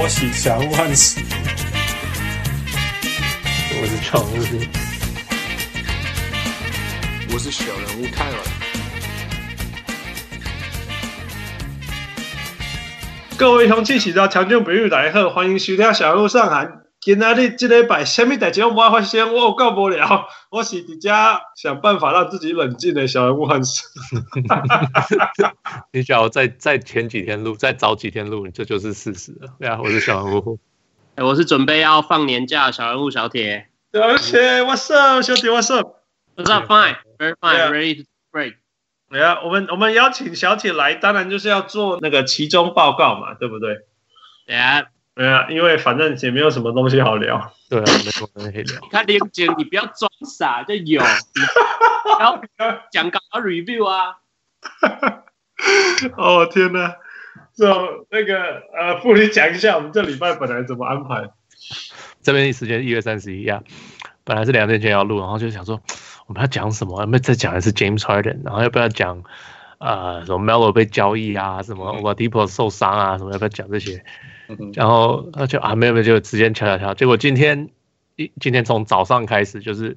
我是小人物汉斯，我是常务，我是小人物泰尔。各位乡亲，喜到听众朋友大家好，欢迎收听小人物上海。今仔日这礼拜，什么代志拢无发生，我有够无聊。我是伫遮想办法让自己冷静的小人物汉斯。你只要再再前几天录，再早几天录，这就是事实了。对啊，我是小人物。哎，我是准备要放年假的小人物小铁。而且，What's up，小铁，What's up？What's up？Fine，very fine，ready to break。对啊，我们我们邀请小铁来，当然就是要做那个期中报告嘛，对不对？对啊。对啊，因为反正也没有什么东西好聊。对啊，没什么东西可以聊。你看林姐，你不要装傻，就有。然后讲稿 review 啊。哦天哪！就那个呃，傅，你讲一下我们这礼拜本来怎么安排？这边时间一月三十一啊，本来是两天前要录，然后就想说我们要讲什么？我们再讲的是 James Harden，然后要不要讲呃什么 Melo 被交易啊，什么 Oladipo 受伤啊，什么要不要讲这些？然后他就啊没有没有就直接敲敲敲，结果今天一今天从早上开始就是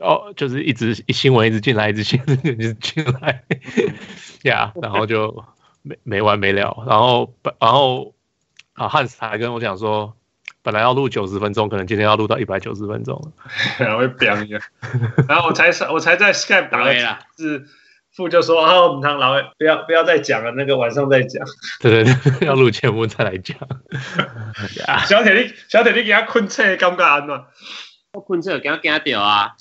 哦就是一直一新闻一直进来一直新闻一直进来。呀，yeah, 然后就没没完没了，然后然后啊汉斯还跟我讲说，本来要录九十分钟，可能今天要录到一百九十分钟，然后会飙一下，然后我才我才在 Skype 打了字。父就说：“啊，我们堂老不要不要再讲了，那个晚上再讲。对对对，要录节目再来讲。小铁你小铁你给他困车，尴尬吗？我困车给他给他掉啊！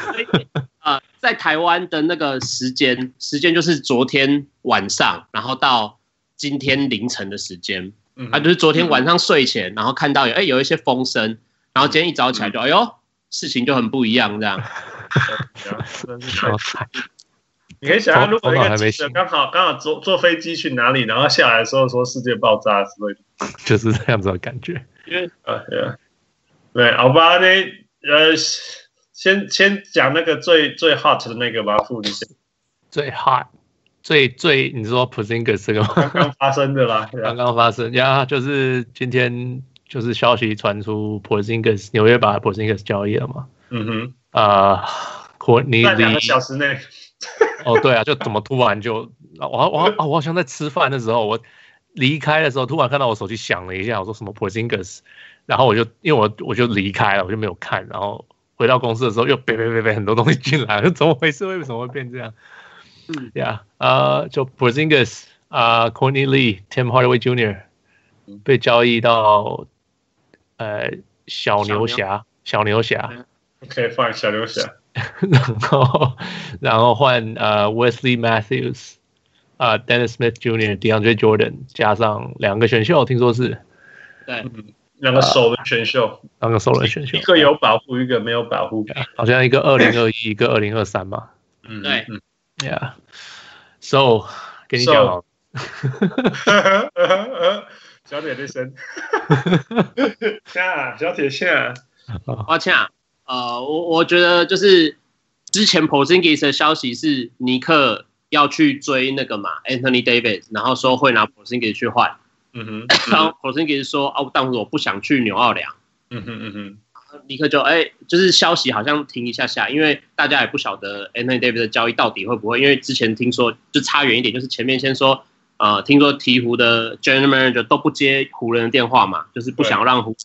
呃，在台湾的那个时间时间就是昨天晚上，然后到今天凌晨的时间，嗯，啊，就是昨天晚上睡前，然后看到有哎有一些风声，然后今天一早起来就哎呦，事情就很不一样这样。你可以想象，如果一个记者刚好刚好坐坐飞机去哪里，然后下来的时候说世界爆炸之类的，就是这样子的感觉。因为啊，对好吧，那呃，先先讲那个最最 hot 的那个吧，傅，你先。最 hot，最最，你说 Porzingis 这个吗？刚刚发生的啦，刚刚发生呀，就是今天就是消息传出 Porzingis 纽约把 Porzingis 交易了嘛。嗯哼。啊，Courtney Lee 在两个小时内。哦，对啊，就怎么突然就我我啊，我好像在吃饭的时候，我离开的时候，突然看到我手机响了一下，我说什么 Porzingis，然后我就因为我我就离开了，我就没有看，然后回到公司的时候又别别别别很多东西进来了，怎么回事？为什么会变这样？嗯，呀，呃，就 Porzingis 啊，Courtney Lee，Tim Hardaway Jr. 被交易到呃小牛侠，小牛侠，OK fine，小牛侠。然后，然后换呃 Wesley Matthews，啊、呃、Dennis Smith Jr.、DeAndre Jordan 加上两个选秀，听说是，对，两个首轮选秀，两个首轮选秀，一个有保护，一个没有保护，好像一个二零二一，一个二零二三嘛。嗯，对，嗯，Yeah，So，给你讲好，小铁的声，下小铁下，抱歉。呃，我我觉得就是之前 Porzingis 的消息是尼克要去追那个嘛，Anthony Davis，然后说会拿 Porzingis 去换，嗯哼，然后 Porzingis 说哦，当时我不想去纽奥良，嗯哼嗯哼，尼克就哎、欸，就是消息好像停一下下，因为大家也不晓得 Anthony Davis 的交易到底会不会，因为之前听说就差远一点，就是前面先说呃，听说鹈鹕的 General Manager 都不接湖人的电话嘛，就是不想让湖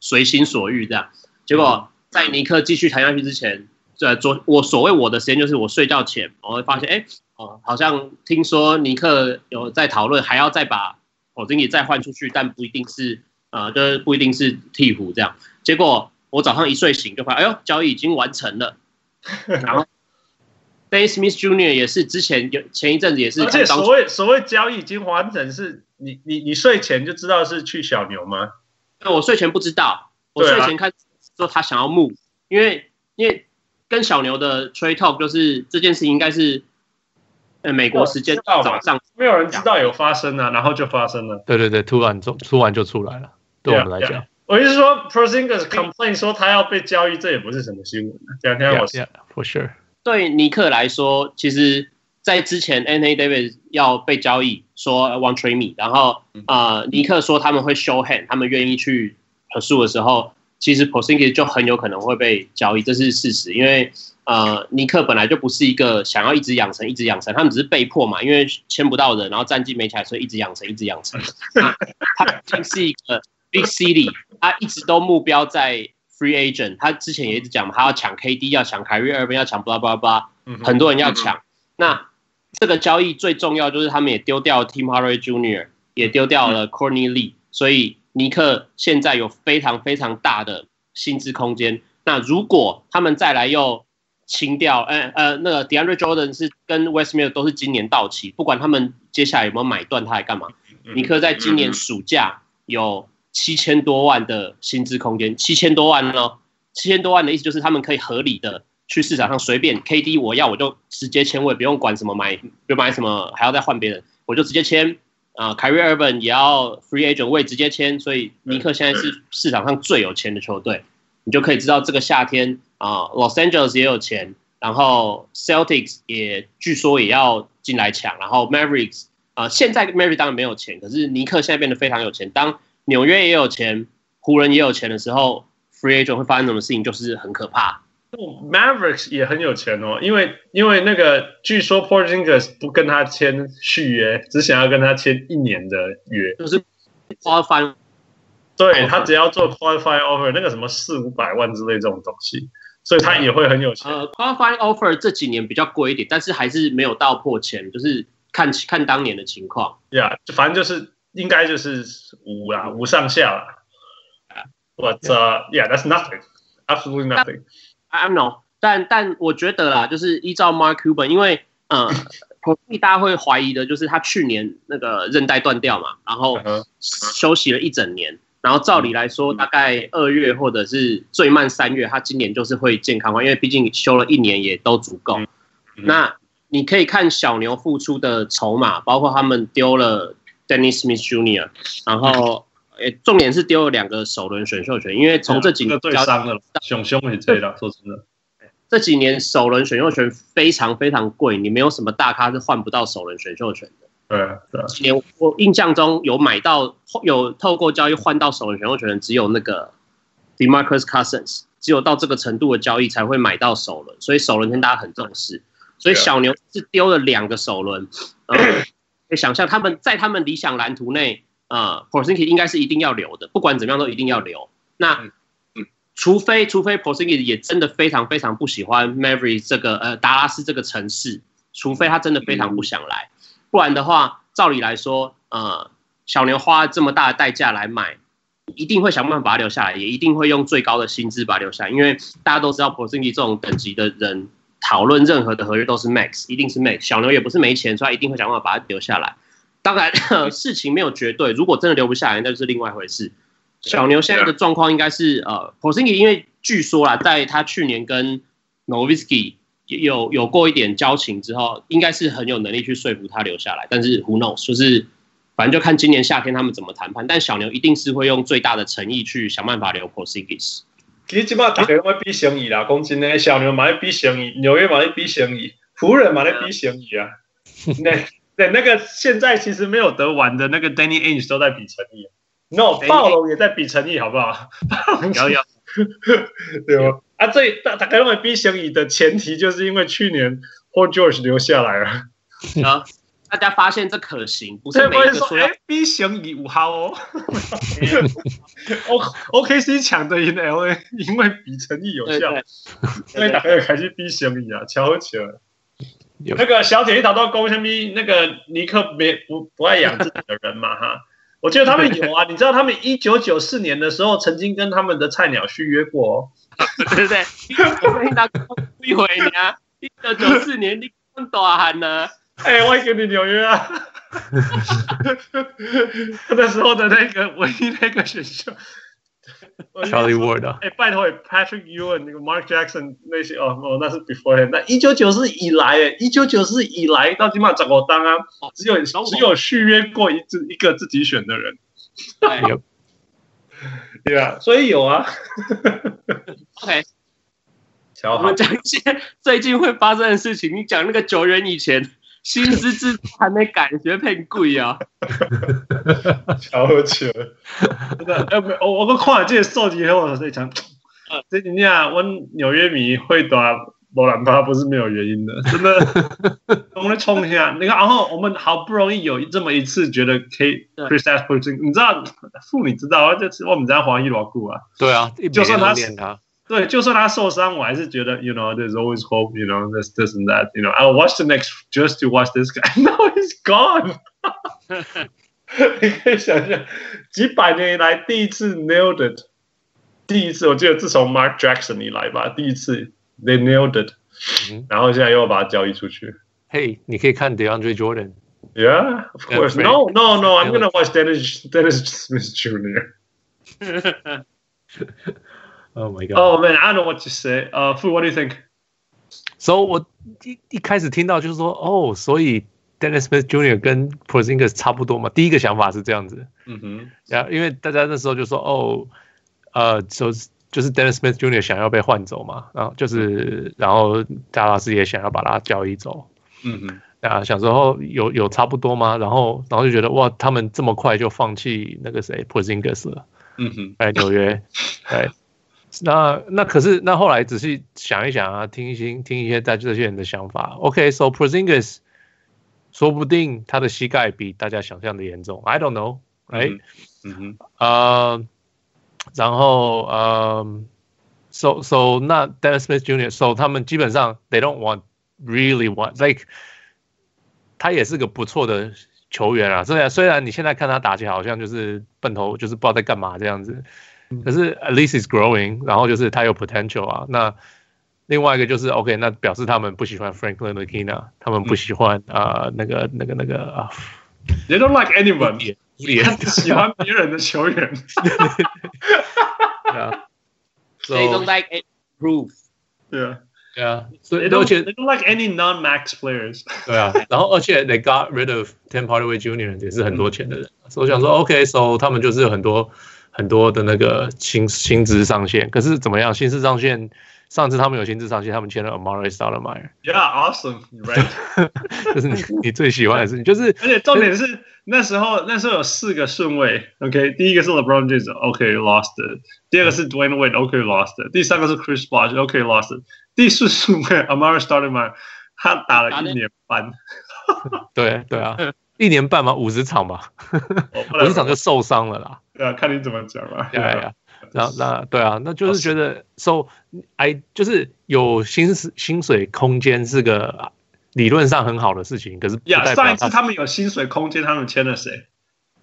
随心所欲这样，结果。在尼克继续谈下去之前，呃，昨我所谓我的时间就是我睡觉前，我会发现，哎，哦，好像听说尼克有在讨论，还要再把我经理再换出去，但不一定是，呃，就是不一定是鹈鹕这样。结果我早上一睡醒就发现，哎呦，交易已经完成了。然后，Dennis Smith Jr. 也是之前有前一阵子也是，而且所谓所谓交易已经完成，是你你你睡前就知道是去小牛吗？我睡前不知道，我睡前看。说他想要 move，因为因为跟小牛的 trade talk 就是这件事情应该是，呃，美国时间早上没有人知道有发生啊，然后就发生了。对对对，突然就突然就出来了。对我们来讲，我意思说 Porzingis complain 说他要被交易，这也不是什么新闻。啊。两天我 yeah, yeah, for sure。对尼克来说，其实在之前，Anthony Davis 要被交易，说 want trade me，然后呃，尼克说他们会 show hand，他们愿意去 pursue 的时候，其实 Porzingis 就很有可能会被交易，这是事实，因为。呃，尼克本来就不是一个想要一直养成、一直养成，他们只是被迫嘛，因为签不到人，然后战绩没起来，所以一直养成、一直养成。他已经是一个 big city，他一直都目标在 free agent。他之前也一直讲嘛，他要抢 KD，要抢凯瑞尔文，要抢 blah blah blah，很多人要抢。那这个交易最重要就是他们也丢掉了 Tim Hardaway Jr.，也丢掉了 Courtney Lee，所以尼克现在有非常非常大的薪资空间。那如果他们再来又清掉，呃呃，那个 DeAndre Jordan 是跟 Westmill 都是今年到期，不管他们接下来有没有买断，他来干嘛？尼克在今年暑假有七千多万的薪资空间，七千多万呢？七千多万的意思就是他们可以合理的去市场上随便 KD 我要我就直接签，我也不用管什么买，不买什么还要再换别人，我就直接签。啊凯瑞·尔本也要 Free Agent，我也直接签，所以尼克现在是市场上最有钱的球队，你就可以知道这个夏天。啊、uh，Los Angeles 也有钱，然后 Celtics 也据说也要进来抢，然后 Mavericks 啊、呃，现在 Mavericks 当然没有钱，可是尼克现在变得非常有钱。当纽约也有钱，湖人也有钱的时候，Free Agent 会发生什么事情，就是很可怕。Mavericks 也很有钱哦，因为因为那个据说 Porzingis 不跟他签续约，只想要跟他签一年的约，就是花翻。对，他只要做 Qualify Offer 那个什么四五百万之类这种东西。所以他也会很有钱。呃，Qualifying Offer 这几年比较贵一点，但是还是没有到破千，就是看看当年的情况。Yeah，反正就是应该就是五啦，五上下啦。But uh, yeah, that's nothing, absolutely nothing. I don't know，但但我觉得啦，就是依照 Mark Cuban，因为呃，大家会怀疑的就是他去年那个韧带断掉嘛，然后休息了一整年。然后照理来说，大概二月或者是最慢三月，他今年就是会健康化，因为毕竟休了一年也都足够。那你可以看小牛付出的筹码，包括他们丢了 Dennis Smith Jr.，然后诶，重点是丢了两个首轮选秀权，因为从这几年最伤的熊熊也对了，说真的，这几年首轮选秀权非常非常贵，你没有什么大咖是换不到首轮选秀权的。对啊，对啊。今年我印象中有买到，有透过交易换到首轮选秀权的，只有那个 DeMarcus Cousins，只有到这个程度的交易才会买到首轮，所以首轮天大家很重视。所以小牛是丢了两个首轮，呃，可以想象他们在他们理想蓝图内，呃，Porzingis 应该是一定要留的，不管怎么样都一定要留。那除非除非 Porzingis 也真的非常非常不喜欢 Mavericks 这个呃达拉斯这个城市，除非他真的非常不想来。不然的话，照理来说，呃，小牛花这么大的代价来买，一定会想办法把他留下来，也一定会用最高的薪资把他留下来。因为大家都知道，Porzingis 这种等级的人，讨论任何的合约都是 max，一定是 max。小牛也不是没钱，所以他一定会想办法把他留下来。当然，事情没有绝对，如果真的留不下来，那就是另外一回事。小牛现在的状况应该是，呃，Porzingis 因为据说啦，在他去年跟 Nowitzki 有有过一点交情之后，应该是很有能力去说服他留下来。但是 Who knows，就是反正就看今年夏天他们怎么谈判。但小牛一定是会用最大的诚意去想办法留 Porzingis。其实基本上大家会比生意啦，讲真的，小牛嘛在比生意，纽约嘛在比生意，湖人嘛在比生意啊。那对那个现在其实没有得玩的那个 Danny Ainge 都在比诚意。No，暴龙也在比诚意，好不好？有有，对吗？啊，这大大概认为 B 型乙的前提，就是因为去年 Paul George 留下来了。啊，大家发现这可行，不是每个说哎，B 型乙五号哦。O OKC 抢的赢 LA，因为比诚意有效，所以大家开始 B 型乙啊，瞧起来。那个小姐一找到公下面那个尼克没不不爱养自己的人嘛哈。我觉得他们有啊，你知道他们一九九四年的时候曾经跟他们的菜鸟续约过哦，对不对？我跟他一回呢，一九九四年你更大汉呢？哎，我给你纽约啊，那时候的那个唯一那个选秀。Charlie Ward 啊，哎，拜托，Patrick Ewing 那个 Mark Jackson 那些哦哦，那是 before him。那一九九四以来，哎，一九九四以来到今嘛怎么当啊？只有只有续约过一次一个自己选的人。有，对啊，所以有啊。OK，我们讲一些最近会发生的事情。你讲那个九元以前薪资制还没改，学费贵啊！超扯，真的，哎，我我看了这个数据后，我在想，这几年我纽约迷会打罗兰巴不是没有原因的，真的，我们冲一下，你看，然后我们好不容易有这么一次觉得可以 Kristaps Porzingis，你知道，妇女知道，这是我们家黄一罗顾啊，对啊，就算他。对，就算他受伤，我还是觉得，you know, there's always hope, you know, this, this and that, you know. I'll watch the next just to watch this guy. Now he's gone. 你可以想象，几百年以来第一次 nailed it，第一次，我记得自从 Mark Jackson 以来吧，第一次 they nailed it，、嗯、然后现在又要把它交易出去。Hey，你可以看 DeAndre Jordan。Yeah, of course. No, no, no. I'm gonna watch Dennis Dennis Smith Jr. Oh my god! Oh man, I don't know what to say. 呃，Fu, what do you think? So 我一一开始听到就是说，哦，所以 Dennis Smith Jr. 跟 Porzingis 差不多嘛。第一个想法是这样子。嗯哼。然后因为大家那时候就说，哦，呃，就就是 Dennis Smith Jr. 想要被换走嘛，然后就是然后达拉斯也想要把他交易走。嗯哼。啊，想说哦，有有差不多吗？然后然后就觉得哇，他们这么快就放弃那个谁 Porzingis 了。嗯哼。在纽约，对。那那可是那后来仔细想一想啊，听一听听一些在这些人的想法。OK，so、okay, Porzingis 说不定他的膝盖比大家想象的严重。I don't know，right？嗯哼，呃，然后呃，so so 那 Dennis Smith Jr.，so 他们基本上 they don't want really want like 他也是个不错的球员啊。虽然虽然你现在看他打起来好像就是笨头，就是不知道在干嘛这样子。可是 at least is growing，然后就是他有 potential 啊。那另外一个就是 OK，那表示他们不喜欢 Frank Ntilikina，他们不喜欢啊、呃、那个那个那个啊。They don't like anyone，也喜欢别人的球员。对啊。They don't like proof。对啊。对啊。所以而且 They don't like any non-max players。对啊。然后而且 They got rid of Tim Hardaway Jr. 也是很多钱的人，所以我想说 OK，so 他们就是有很多。 很多的那个薪薪资上限，可是怎么样？薪资上限，上次他们有薪资上限，他们签了 Amari Stoudemire。Yeah, awesome, right？这是你你最喜欢的事情，就是而且重点是那时候那时候有四个顺位，OK，第一个是 LeBron James，OK，lost。第二个是 Dwayne Wade，OK，lost。第三个是 Chris Bosh，OK，lost。第四顺位 Amari Stoudemire，他打了一年半。对对啊，一年半嘛，五十场嘛，五十场就受伤了啦。对啊，看你怎么讲吧。对啊，然后那对啊，那就是觉得，so I 就是有薪薪水空间是个理论上很好的事情，可是呀，上一次他们有薪水空间，他们签了谁？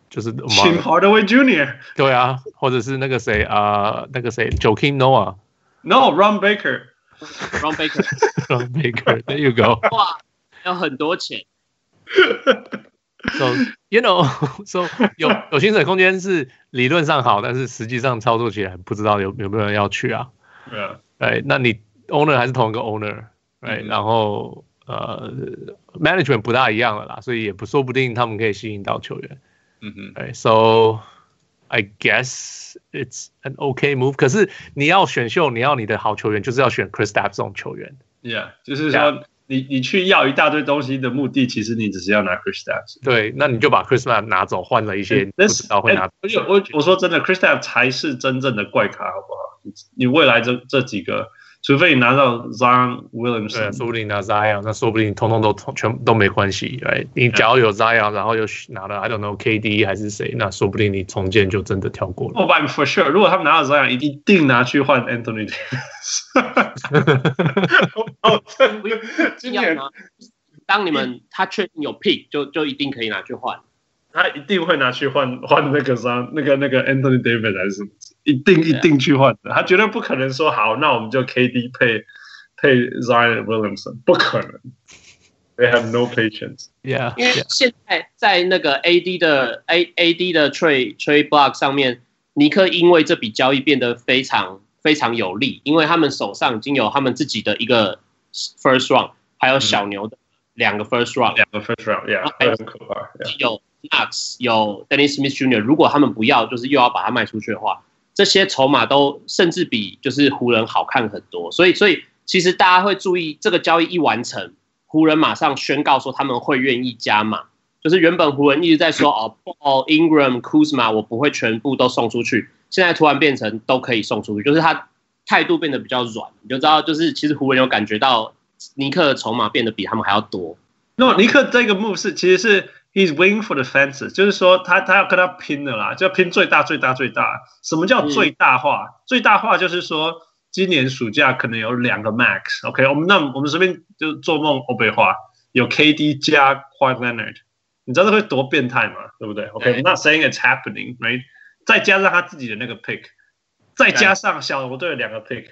就是 Tim Hardaway Jr. 对啊，或者是那个谁啊，那个谁，Joakim Noah，No，Ron Baker，Ron Baker，Ron Baker，There you go。哇，要很多钱。So you know, so 有 有薪水空间是理论上好，但是实际上操作起来不知道有有没有人要去啊？对啊，哎，那你 owner 还是同一个 owner，哎、然后呃，management 不大一样了啦，所以也不说不定他们可以吸引到球员。嗯哼，哎，so I guess it's an okay move。可是你要选秀，你要你的好球员，就是要选 Chris Dapp 这种球员。Yeah，就是说。Yeah. 你你去要一大堆东西的目的，其实你只是要拿 Chris t a p s。对，那你就把 Chris t a p s 拿走，换了一些不知道会拿走。我我我说真的，Chris t a p s 才是真正的怪咖，好不好？你未来这这几个。除非你拿到 Zion Williamson，对，说不定拿 Zion，那说不定通通都全都没关系，对。你只要有 Zion，然后又拿了 I don't know KD 还是谁，那说不定你重建就真的跳过了。Oh, but for sure，如果他们拿到 Zion，一定拿去换 Anthony Davis。哦，今年当你们他确定有 pick，就就一定可以拿去换。他一定会拿去换换那个啥，那个那个 Anthony Davis 还是什么？一定一定去换的。他绝对不可能说好，那我们就 KD 配配 Zion Williamson，不可能。They have no patience. Yeah，因为现在在那个 AD 的 A AD 的 trade trade block 上面，尼克因为这笔交易变得非常非常有利，因为他们手上已经有他们自己的一个 first round，还有小牛的两个 first round，两个 first round，Yeah，很可怕。有。Knox 有 Dennis Smith Jr.，如果他们不要，就是又要把它卖出去的话，这些筹码都甚至比就是湖人好看很多。所以，所以其实大家会注意这个交易一完成，湖人马上宣告说他们会愿意加码，就是原本湖人一直在说哦，Ball Ingram Kuzma 我不会全部都送出去，现在突然变成都可以送出去，就是他态度变得比较软，你就知道就是其实湖人有感觉到尼克的筹码变得比他们还要多。那、尼克这个 move 是其实是 he's waiting for the fences，就是说他他要跟他拼的啦，就要拼最大最大最大。什么叫最大化？嗯、最大化就是说。今年暑假可能有两个 max，OK，、我们那我们这边就做梦欧北话，有 KD 加 Kawhi Leonard，你知道这会多变态吗？对不对？OK，I'm not saying it's happening，right？再加上他自己的那个 pick，再加上小牛队的两个 pick，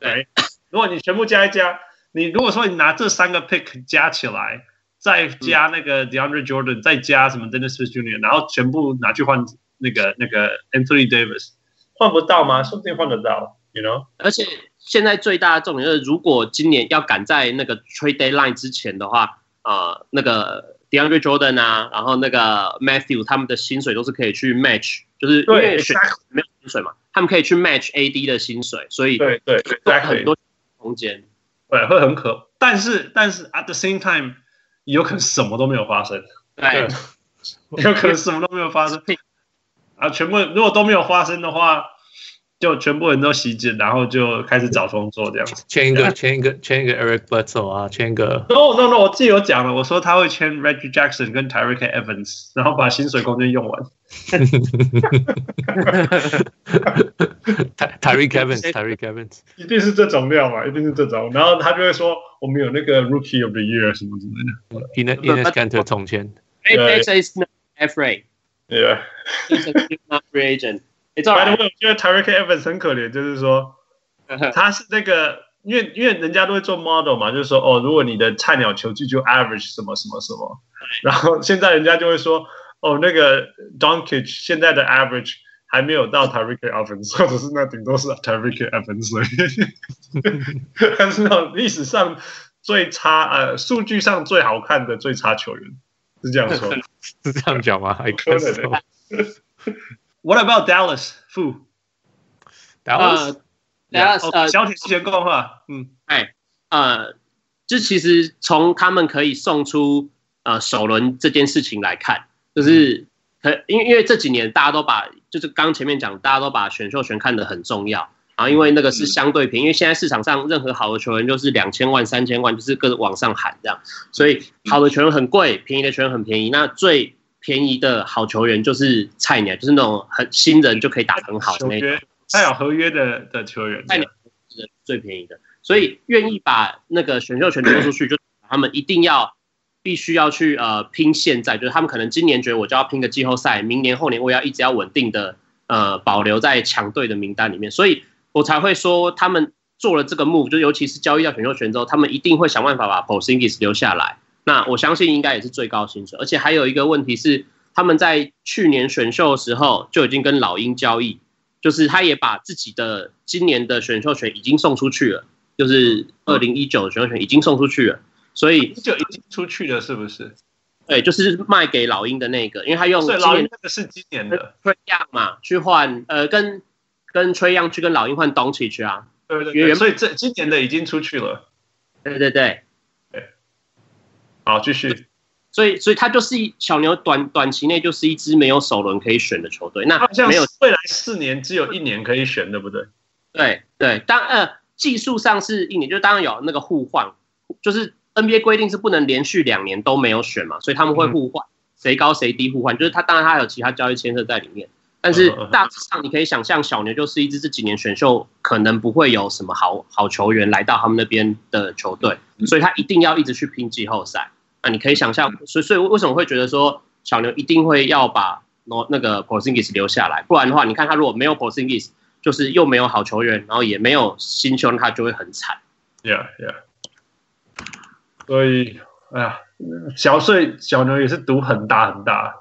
对，如果你全部加一加，你如果说你拿这三个 pick 加起来，再加那个 DeAndre Jordan，再加什么 Dennis Smith Jr.，然后全部拿去换那个那个 Anthony Davis，换不到吗？说不定换得到。You know? 而且现在最大的重点就是，如果今年要赶在那个 trade deadline 之前的话，呃，那个 DeAndre Jordan 啊，然后那个 Matthew 他们的薪水都是可以去 match，就是因为选没有薪水嘛，他们可以去 match AD 的薪水，所以对对对，很多空间，对，会很可，但是但是 at the same time 有可能什么都没有发生，对，有可能什么都没有发生，啊，全部如果都没有发生的话。就全部人都袭击，然后就开始找工作这样子。签一个，签一个，签一个 Eric Bledsoe 啊，签一个。No no no，我自己有讲了，我说他会签 Reggie Jackson 跟 Tyreke Evans，然后把薪水空间用完。Tyreke Evans，Tyreke Evans，一定是这种料嘛，一定是这种。然后他就会说，我们有那个 Rookie of the Year 什么之类的。Enes Kanter 重签。Hey, is not afraid. Yeah. He's a free agent. 哎，这玩意我觉得 Tyreke Evans 很可怜，就是说他是那个，因为因为人家都会做 model 嘛，就是说哦，如果你的菜鸟球技就 average 什么什么什么，然后现在人家就会说哦，那个 Doncic 现在的 average 还没有到 Tyreke Evans，或者是那顶多是 Tyreke Evans，但 是那种历史上最差呃数据上最好看的最差球员是这样说，是这样讲吗？还可以。What about Dallas？负 Dallas，Dallas，呃，小铁之前讲话，嗯，哎，呃，就其实从他们可以送出呃首轮这件事情来看，就是可因为因为这几年大家都把就是刚前面讲，大家都把选秀权看得很重要，然后因为那个是相对便宜，因为现在市场上任何好的球员就是两千万、三千万，就是各往上喊这样，所以好的球员很贵，便宜的球员很便宜，那最。便宜的好球员就是菜鸟，就是那种很新人就可以打很好的那种，他有合约的的球员，菜鸟是最便宜的，所以愿意把那个选秀权丢出去，就他们一定要必须要去呃拼现在，就是他们可能今年觉得我就要拼个季后赛，明年后年我要一直要稳定的呃保留在强队的名单里面，所以我才会说他们做了这个 move，就尤其是交易掉选秀权之后，他们一定会想办法把 Porzingis 留下来。那我相信应该也是最高薪水，而且还有一个问题是，他们在去年选秀的时候就已经跟老鹰交易，就是他也把自己的今年的选秀权已经送出去了，就是二零一九的选秀权已经送出去了，所以就已经出去了，是不是？对，就是卖给老鹰的那个，因为他用老鹰那个是今年的 Trae Young 嘛，去换呃跟跟 Trae Young 去跟老鹰换 Doncic 啊，对对对，所以这今年的已经出去了，对对对。好，继续。所以，所以他就是一小牛短短期内就是一支没有首轮可以选的球队。那没有未来四年只有一年可以选，对不对？对对，当呃技术上是一年，就当然有那个互换，就是 NBA 规定是不能连续两年都没有选嘛，所以他们会互换，谁高谁低互换。就是他当然他有其他交易牵涉在里面，但是大致上你可以想象，小牛就是一支这几年选秀可能不会有什么好好球员来到他们那边的球队，所以他一定要一直去拼季后赛。那你可以想象，所以所以为什么会觉得说小牛一定会要把那那个 Porzingis 留下来？不然的话，你看他如果没有 Porzingis，就是又没有好球员，然后也没有新秀，他就会很惨。Yeah, yeah。所以，哎呀，小碎小牛也是赌很大很大。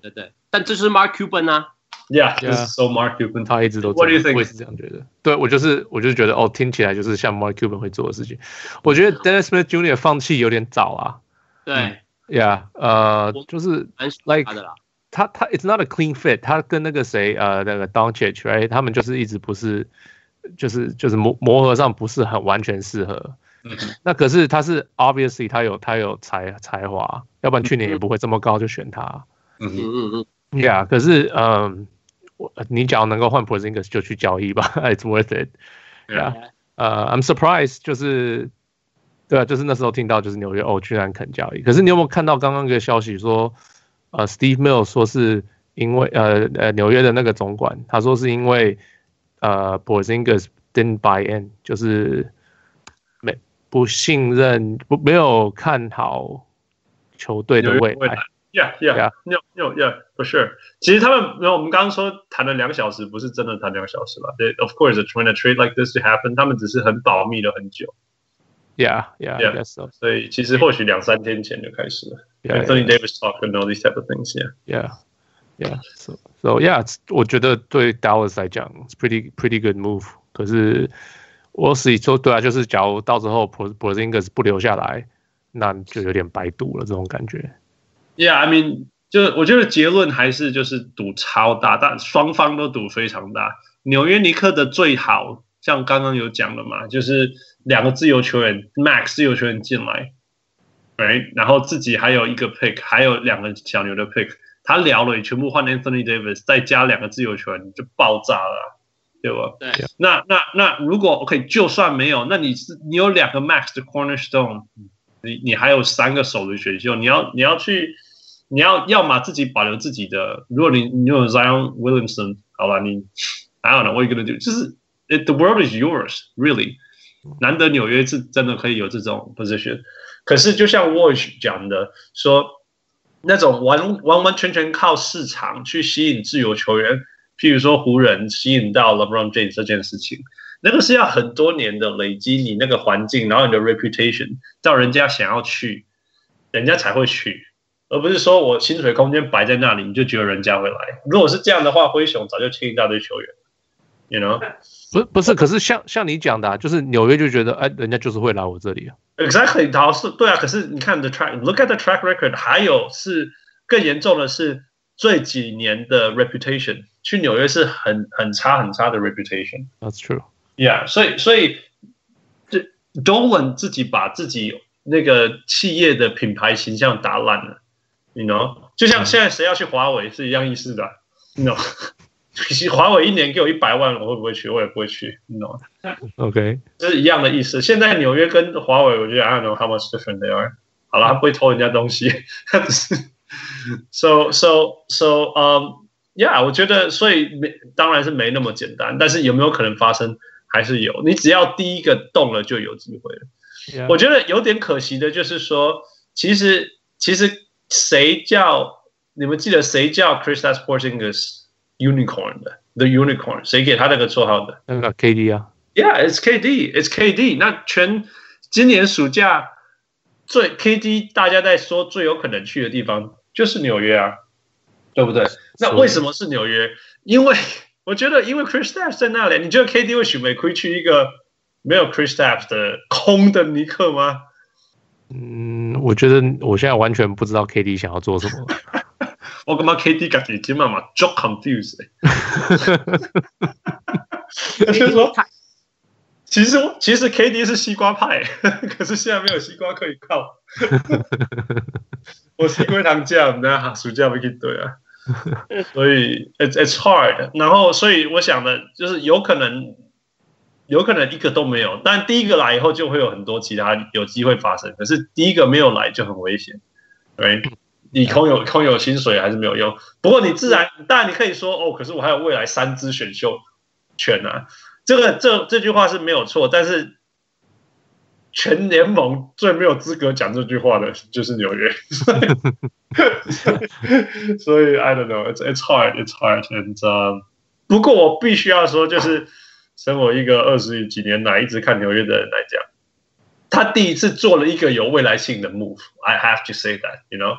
对对，但这是 Mark Cuban 啊。Yeah, yeah. So Mark Cuban 他一直都。What do you think？我也是这样觉得。对，我就是我就是觉得哦，听起来就是像 Mark Cuban 会做的事情。我觉得 Dennis Smith Jr. 放弃有点早啊。对，Yeah，呃，就是，like，他他，It's not a clean fit。他跟那个谁，呃，那个 Doncic，right？他们就是一直不是，就是就是磨磨合上不是很完全适合。嗯、那可是他是 obviously 他有他有才才华，要不然去年也不会这么高就选他。嗯嗯嗯嗯，Yeah，可是嗯，我你只要能够换 Porzingis 就去交易吧，It's worth it。Yeah，呃、uh,，I'm surprised，就是对啊，就是那时候听到就是纽约哦居然肯交易，可是你有没有看到刚刚一个消息说，呃，Steve Mills 说是因为呃呃纽约的那个总管他说是因为呃 b o r z i n g i s didn't buy in，就是没。不信任，不没有看好球队的未来。Yeah, yeah, no, no, yeah, for sure. 其实他们没有，我们刚刚说谈了两小时，不是真的谈两小时吧？They, of course, they're trying a trade like this to happen. 他们只是很保密了很久。Yeah, yeah, yeah. Guess so. 所以其实或许两三天前就开始了。Yeah, Anthony Davis talk and all these type of things. Yeah, yeah, yeah. So, so yeah. 我觉得对 Dallas 来讲，it's pretty, pretty good move. 可是。我自己说对啊，就是假如到时候 Porzingis 不留下来，那就有点白赌了这种感觉。Yeah, I mean，就我觉得结论还是就是赌超大，但双方都赌非常大。纽约尼克的最好 像刚刚有讲的嘛，就是两个自由球员 Max 自由球员进来，right，然后自己还有一个 pick，还有两个小牛的 pick，他聊了也全部换 Anthony Davis，再加两个自由球员就爆炸了。对吧？对，那那那如果 OK，就算没有，那你是你有两个 Max 的 Cornerstone，你你还有三个首轮选秀，你要你要去，你要要么自己保留自己的，如果你你有 Zion Williamson，好吧，你 I don't know what you gonna do，就是 the world is yours really，难得纽约是真的可以有这种 position，可是就像 Walsh 讲的说，那种完完完全全靠市场去吸引自由球员。譬如说湖人吸引到 LeBron James 这件事情，那个是要很多年的累积，你那个环境，然后你的 reputation，到人家想要去，人家才会去，而不是说我薪水空间摆在那里，你就觉得人家会来。如果是这样的话，灰熊早就签一大堆球员，you know？不不是，可是像像你讲的，啊，就是纽约就觉得，哎，人家就是会来我这里啊。Exactly，好是，对啊。可是你看 the track，look at the track record，还有是更严重的是这几年的 reputation。去纽约是很很差很差的 reputation。That's true. Yeah，所以所以这 Dolan 自己把自己那个企业的品牌形象打烂了，you know，就像现在谁要去华为是一样意思的，you know，华为一年给我一百万，我会不会去？我也不会去 know。OK，这是一样的意思。现在纽约跟华为，我觉得 I don't know how much different they are。好了，他不会偷人家东西，他只是 so so so um yeah，我觉得，所以没，当然是没那么简单，但是有没有可能发生，还是有。你只要第一个动了，就有机会了。我觉得有点可惜的就是说，其实其实谁叫你们记得谁叫 Kristaps Porzingis Unicorn 的 The Unicorn？谁给他那个绰号的？那个 KD 啊。Yeah，it's KD，it's KD。那全今年暑假最 KD 大家在说最有可能去的地方就是纽约啊。对不对？那为什么是纽约？因为我觉得，因为 Christaps 在那里，你觉得 KD 会选美亏去一个没有 Christaps 的空的尼克吗？嗯，我觉得我现在完全不知道 KD 想要做什么。我干嘛 KD 感觉今晚嘛就 confused。就是说，其实其实 KD 是西瓜派，可是现在没有西瓜可以靠。我西龟糖酱，那暑假不给对啊，所以 it's it's hard。然后，所以我想的就是有可能，有可能一个都没有。但第一个来以后，就会有很多其他有机会发生。可是第一个没有来就很危险，对，你空有空有薪水还是没有用。不过你自然，当然你可以说哦，可是我还有未来三支选秀权啊。这个这这句话是没有错，但是。全联盟最没有资格讲这句话的就是纽约，所以 I don't know, it's it's hard, it's hard, and、uh, 不过我必须要说，就是身为一个二十几年来一直看纽约的人来讲，他第一次做了一个有未来性的 move. I have to say that, you know，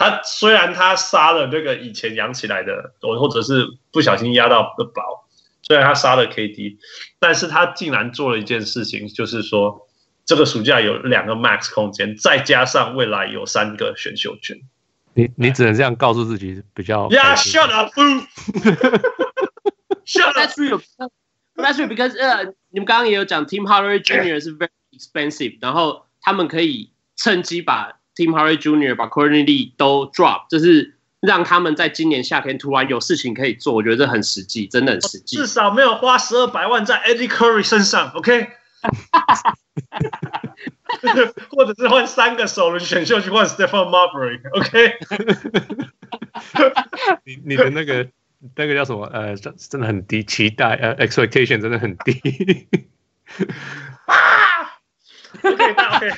他虽然他杀了那个以前养起来的，或或者是不小心压到的宝，虽然他杀了 KD，但是他竟然做了一件事情，就是说。这个暑假有两个 max 空间，再加上未来有三个选秀权。你你只能这样告诉自己比较。Yeah, shut up, fool. Shut up. That's true. That's true because 呃，你们刚刚也有讲，Tim Hardaway Jr. 是 very expensive，然后他们可以趁机把 Tim Hardaway Jr. 把 Courtney Lee 都 drop，就是让他们在今年夏天突然有事情可以做，我觉得这很实际，真的很实际。至少没有花十二百万在 Eddie Curry 身上，OK？或者是换三个首轮选秀去换 Stephan Marbury，OK？你你的那个那个叫什么？呃，真的很低，期待呃 expectation 真的很低。啊！OK OK，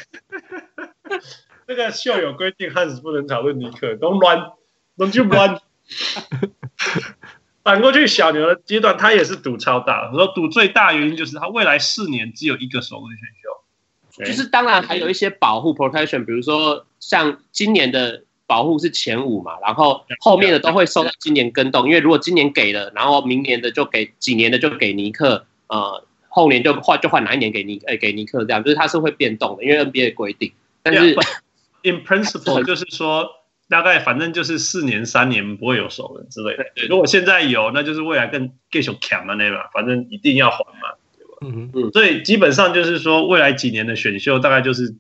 这个秀有规定，汉斯不能讨论尼克，都乱，都就乱。反过去，小牛的阶段，他也是赌超大。我说赌最大原因就是他未来四年只有一个首轮选秀，就是当然还有一些保护 protection，比如说像今年的保护是前五嘛，然后后面的都会受到今年跟动，因为如果今年给了，然后明年的就给几年的就给尼克，呃，后年就换就换哪一年给尼呃给尼克这样，就是它是会变动的，因为 NBA 的规定。但是 in principle 就是说。大概反正就是四年、三年不会有首轮之类的。如果现在有，那就是未来更更有强的那吧。反正一定要还嘛，对吧？嗯嗯。所以基本上就是说，未来几年的选秀大概就是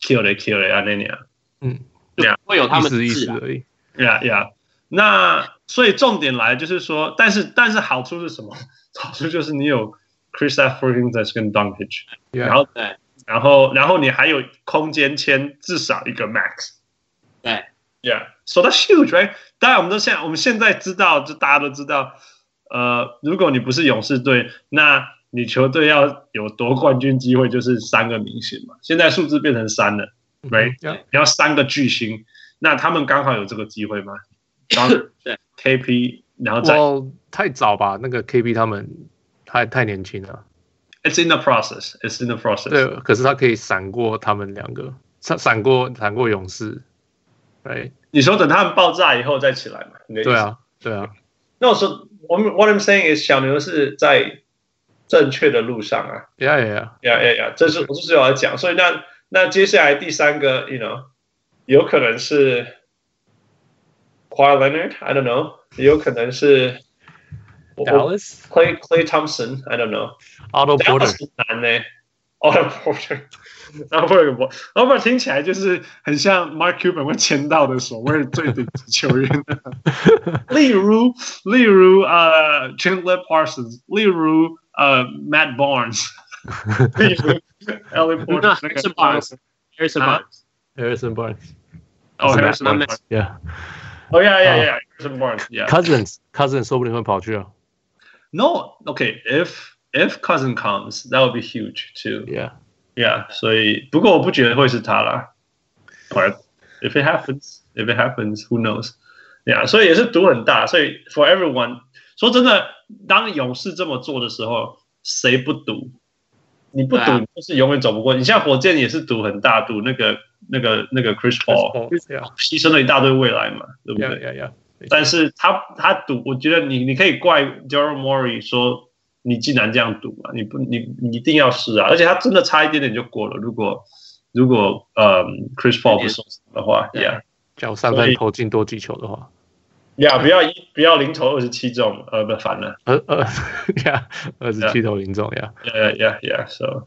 kill 了 kill 了啊那年。嗯，对啊，会有他们的意思而已。呀呀，那所以重点来就是说，但是但是好处是什么？好处就是你有 Kristaps Porzingis 跟 Doncic，然后对，然后然后你还有空间签至少一个 Max，对。Yeah, so that's huge, right? 当然，我们都现在我们现在知道，就大家都知道，呃，如果你不是勇士队，那你球队要有夺冠军机会，就是三个明星嘛。现在数字变成三了，right? 你要三个巨星，那他们刚好有这个机会吗？然后 对，KP，然后再太早吧？那个 KP 他们太太年轻了。It's in the process. It's in the process. 对，可是他可以闪过他们两个，闪闪过闪过勇士。对，你说等他们爆炸以后再起来嘛？对啊，对啊。那我说，我们 What I'm saying is 小牛是在正确的路上啊。Yeah, yeah, yeah, yeah, yeah。这是我就是要讲，所以那那接下来第三个，you know，有可能是 Kawhi Leonard，I don't know，有可能是 Dallas Clay Clay Thompson，I don't know。Otto Porter 难呢，Otto Porter。然后 Robert 听起来就是很像 Mark Cuban 会签到的所谓最顶级球员。例如，例如呃 Chandler Parsons，例如呃 Matt Barnes，例如 Ellie Porter，Harrison Barnes，Harrison Barnes，Harrison Barnes。哦，Harrison Barnes，Yeah。Oh yeah, yeah, yeah. Harrison Barnes, yeah. Cousins, Cousins 说不定会跑去啊。 No, okay. If if Cousin comes, that would be huge too. Yeah. Yeah，所以不过我不觉得会是他啦。But if it happens, if it happens, who knows? Yeah，所以也是赌很大。所以 for everyone，说真的，当勇士这么做的时候，谁不赌？你不赌就是永远走不过。你像火箭也是赌很大，赌那个那个那个 Chris Paul，牺牲了一大堆未来嘛，对不对？Yeah, yeah, yeah. 但是他他赌，我觉得你你可以怪 Daryl Morey 说。你既然这样赌嘛，你不你你一定要试啊！而且他真的差一点点就过了。如果如果呃 Chris Paul 不受伤的话，Yeah，叫三分投进多几球的话，Yeah，不要一不要零投二十七中，呃不烦了，呃呃，Yeah，二十七投零中，Yeah，Yeah，Yeah，Yeah，So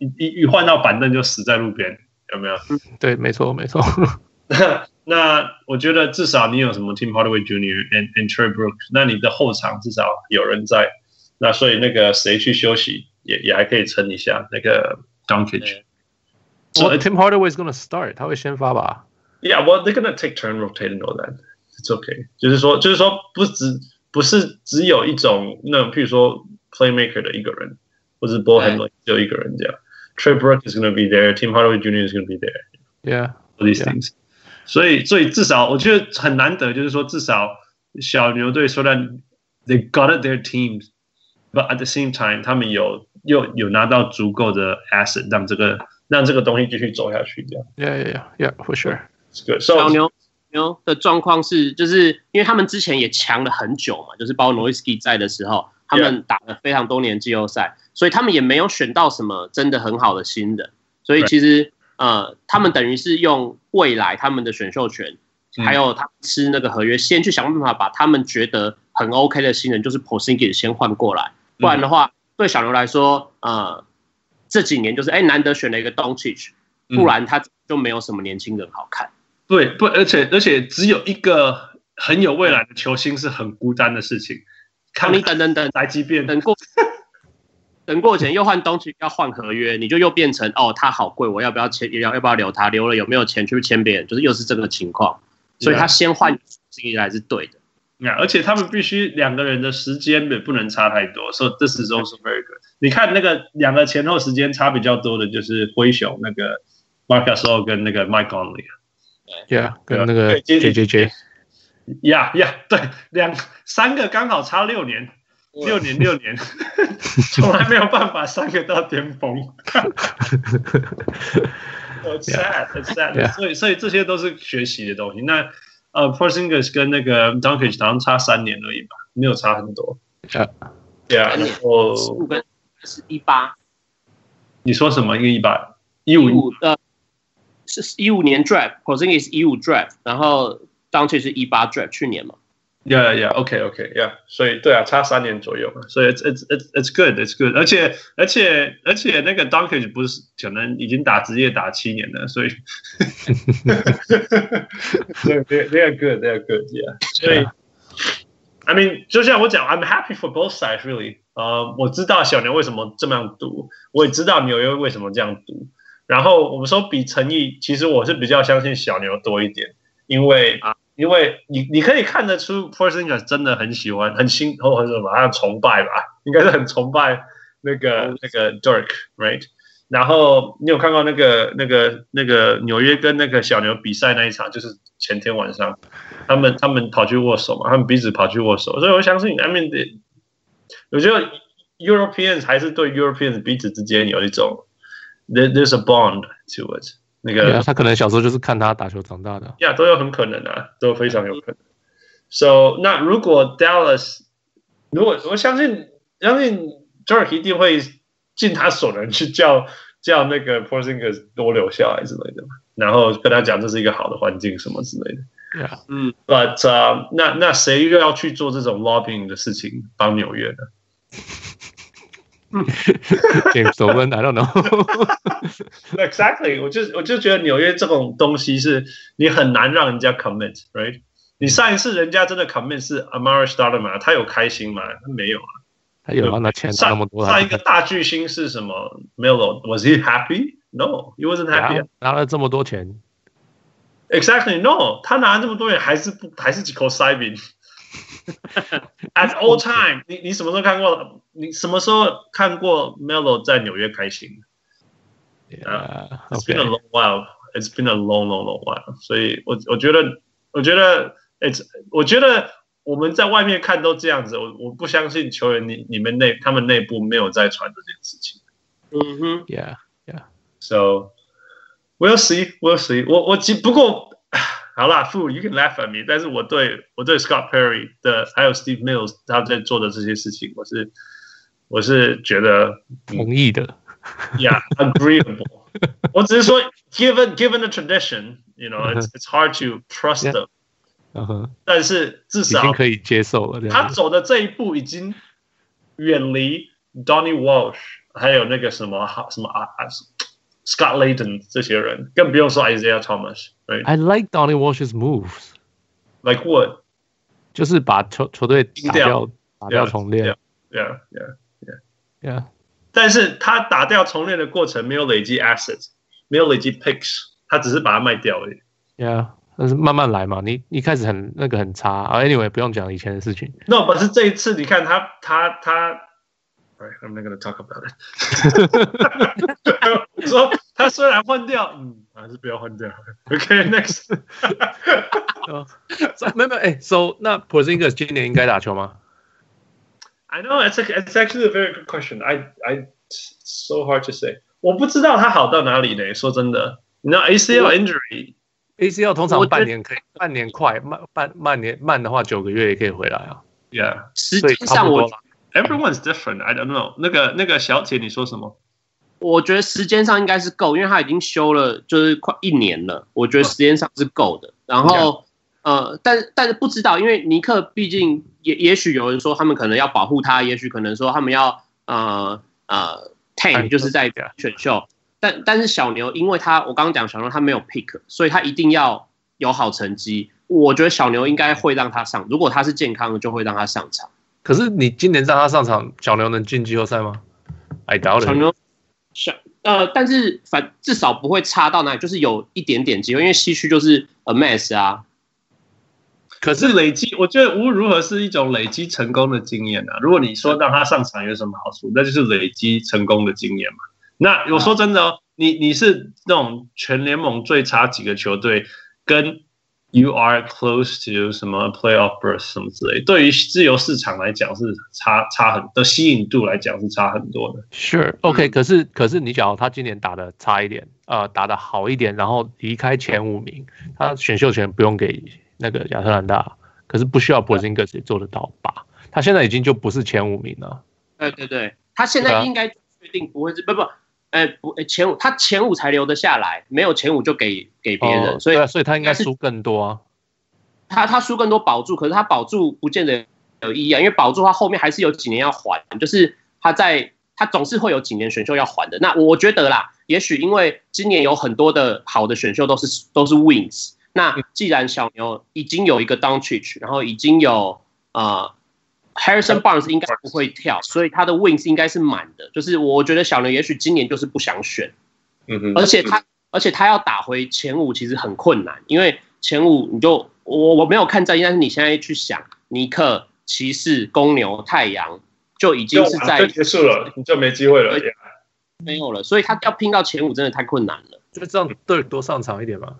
一一一换到板凳就死在路边，有没有？对，没错，没错。那我觉得至少你有什么 Tim Hardaway Jr. and and Trey Brooks，那你的后场至少有人在。那所以那个谁去休息也也还可以撑一下那个 Doncic。So Tim Hardaway is going to start，他会先发吧？Yeah, well they're going to take turn rotating all that. It's okay。就是说就是说不只不是只有一种那种譬如说 playmaker 的一个人，或者 ball handler 只有一个人这样。Trey Burke is going to be there. Tim Hardaway Jr. is going to be there. Yeah, all these things. 所以所以至少我觉得很难得，就是说至少小牛队虽然 they got it their teams。But at the same time，他们有又有拿到足够的 asset，让这个 让这个东西继续走下去。这样，Yeah, yeah, yeah, for sure. 这个小牛牛的状况是，就是因为他们之前也强了很久嘛，就是包括 Nowitzki 在的时候，他们打了非常多年季后赛， 所以他们也没有选到什么真的很好的新人，所以其实呃，他们等于是用未来他们的选秀权，还有他吃那个合约，先去想办法把他们觉得很 OK 的新人，就是 Porzingis 先换过来，不然的话，对小牛来说，呃，这几年就是哎难得选了一个 Doncic，不然他就没有什么年轻人好看。对，不，而且而且只有一个很有未来的球星是很孤单的事情。看你等等等，来即便等过，等过钱又换东西，要换合约，你就又变成哦，他好贵，我要不要签？要要不要留他？留了有没有钱去签别人？就是又是这个情况，所以他先换这个还是对的。Yeah, 而且他们必须两个人的时间也不能差太多，所以这是 also very good。你看那个两个前后时间差比较多的，就是灰熊那个 Marc Gasol 跟那个 Mike Conley。Yeah，跟那个 J J J，呀呀，对，两三个刚好差六年，六年六年，从来没有办法上个到巅峰。It's sad, sad。所以所以这些都是学习的东西。那呃，Porzingis 跟那个 Doncic 好像差三年而已吧，没有差很多。对啊，Yeah，然后十五跟是一八。你说什么？一个一八一五呃。是一五年 draft，Porzingis 是一五 draft，然后当期是一八 draft，去年嘛。Yeah, yeah, OK, OK, yeah。所以对啊，差三年左右嘛。所以 it's it's it's it's good, it's good。而且而且而且那个 Doncic 不是可能已经打职业打七年了，所以。所以 they they are good, they are good, yeah。所以，I mean，就像我讲，I'm happy for both sides, really。呃，我知道小牛为什么这么样赌，我也知道纽约为什么这样赌。然后我们说比诚意，其实我是比较相信小牛多一点，因为啊， 因为你你可以看得出 Porzingis 真的很喜欢，很心或者什么，他崇拜吧，应该是很崇拜那个那个 Dirk，right？然后你有看到那个那个那个纽约跟那个小牛比赛那一场，就是前天晚上，他们他们跑去握手嘛，他们彼此跑去握手，所以我相信，I mean，我觉得 Europeans 还是对 Europeans 彼此之间有一种。There, there's a bond to it。那个、yeah, 他可能小时候就是看他打球长大的。呀，yeah, 都有很可能啊，都非常有可能。So，那如果 Dallas，如果我相信，相信 j o r k 一定会尽他所能去叫叫那个 Porzingis 多留下来之类的，然后跟他讲这是一个好的环境什么之类的。Yeah. 嗯，But，、uh, 那那谁又要去做这种 lobbying 的事情帮纽约呢？James Dolan，I don't know。 Exactly，我就我就觉得纽约这种东西是你很难让人家 commit，right？你上一次人家真的 commit 是 Amar'e Stoudemire，他有开心吗？他没有啊。他有啊，那钱那么多。上一个大巨星是什么？Melo，Was he happy？No，he wasn't happy。拿了这么多钱。Exactly，No，他拿了这么多钱还是不还是几口塞饼。 At all time，你你什么时候看过？你什么时候看过 Melo 在纽约开心？Yeah, It's been a long while. It's been a long, long, long while. 所以我我觉得，我觉得，It's，我觉得我们在外面看都这样子。我我不相信球员你你们内他们内部没有在传这件事情。嗯哼，Yeah, yeah. So we'll see, we'll see. 我我只不过。 好啦，Fu，you can laugh at me，但是我对我对 Scott Perry 的还有 Steve Mills 他在做的这些事情，我是我是觉得同意的。Yeah，agreeable。我只是说，given given the tradition，you know，it's it's hard to trust them。嗯哼。但是至少已经可以接受了。他走的这一步已经远离 Donnie Walsh，还有那个什么什么啊啊。 Scott Layton 这些人，更不用说 Isaiah Thomas。Right? I like Donnie Walsh's moves. Like what？就是把球球队打掉，打掉重练。Yeah, yeah, yeah, yeah. 但是他打掉重练的过程没有累积 assets，没有累积 picks，他只是把它卖掉而已。Yeah，但是慢慢来嘛。你一开始很那个很差。Anyway，不用讲以前的事情。No，可是这一次你看他他他。Right, I'm not going to talk about it. 说他虽然换掉，嗯，还是不要换掉。OK，next、okay。没有没有，哎，So 那 Porzingis 今年应该打球吗？I know it's a, it's actually a very good question. I I so hard to say. 我不知道他好到哪里呢？说真的，你知道 ACL injury，ACL 通常半年可以，半年快，慢半半年慢的话九个月也可以回来啊。Yeah，实际上我 everyone's different. I don't know。那个那个小姐，你说什么？我觉得时间上应该是够，因为他已经休了，就是快一年了。我觉得时间上是够的。然后，呃，但但是不知道，因为尼克毕竟也也许有人说他们可能要保护他，也许可能说他们要呃呃 tank 就是在选秀。但但是小牛，因为他我刚刚讲小牛他没有 pick，所以他一定要有好成绩。我觉得小牛应该会让他上，如果他是健康的，就会让他上场。可是你今年让他上场，小牛能进季后赛吗？I doubt it。小牛。小呃，但是反至少不会差到哪里，就是有一点点机会，因为西区就是 a mess 啊。可是累积，我觉得无论如何是一种累积成功的经验啊。如果你说让他上场有什么好处，那就是累积成功的经验嘛。那我说真的哦，你你是那种全联盟最差几个球队跟。You are close to 什么 playoff berth 什么之类，对于自由市场来讲是差差很的吸引度来讲是差很多的。Sure，OK，、okay, 可是可是你讲他今年打的差一点，呃，打的好一点，然后离开前五名，他选秀权不用给那个亚特兰大，可是不需要 Porzingis 也做得到吧？他现在已经就不是前五名了。对对对，他现在应该确定不会是不不。哎、欸、不，前五他前五才留得下来，没有前五就给给别人，哦、所以、啊、所以他应该输更多啊。他他输更多保住，可是他保住不见得有意义啊，因为保住他后面还是有几年要还，就是他在他总是会有几年选秀要还的。那我觉得啦，也许因为今年有很多的好的选秀都是都是 wings，那既然小牛已经有一个 downchich，然后已经有呃。Harrison Barnes 应该不会跳，所以他的 wins 应该是满的。就是我觉得小牛也许今年就是不想选，嗯哼，而且他而且他要打回前五其实很困难，因为前五你就我我没有看战绩，但是你现在去想尼克、骑士、公牛、太阳就已经是在结束了，你就没机会了，没有了，所以他要拼到前五真的太困难了。就这样对多上场一点嘛。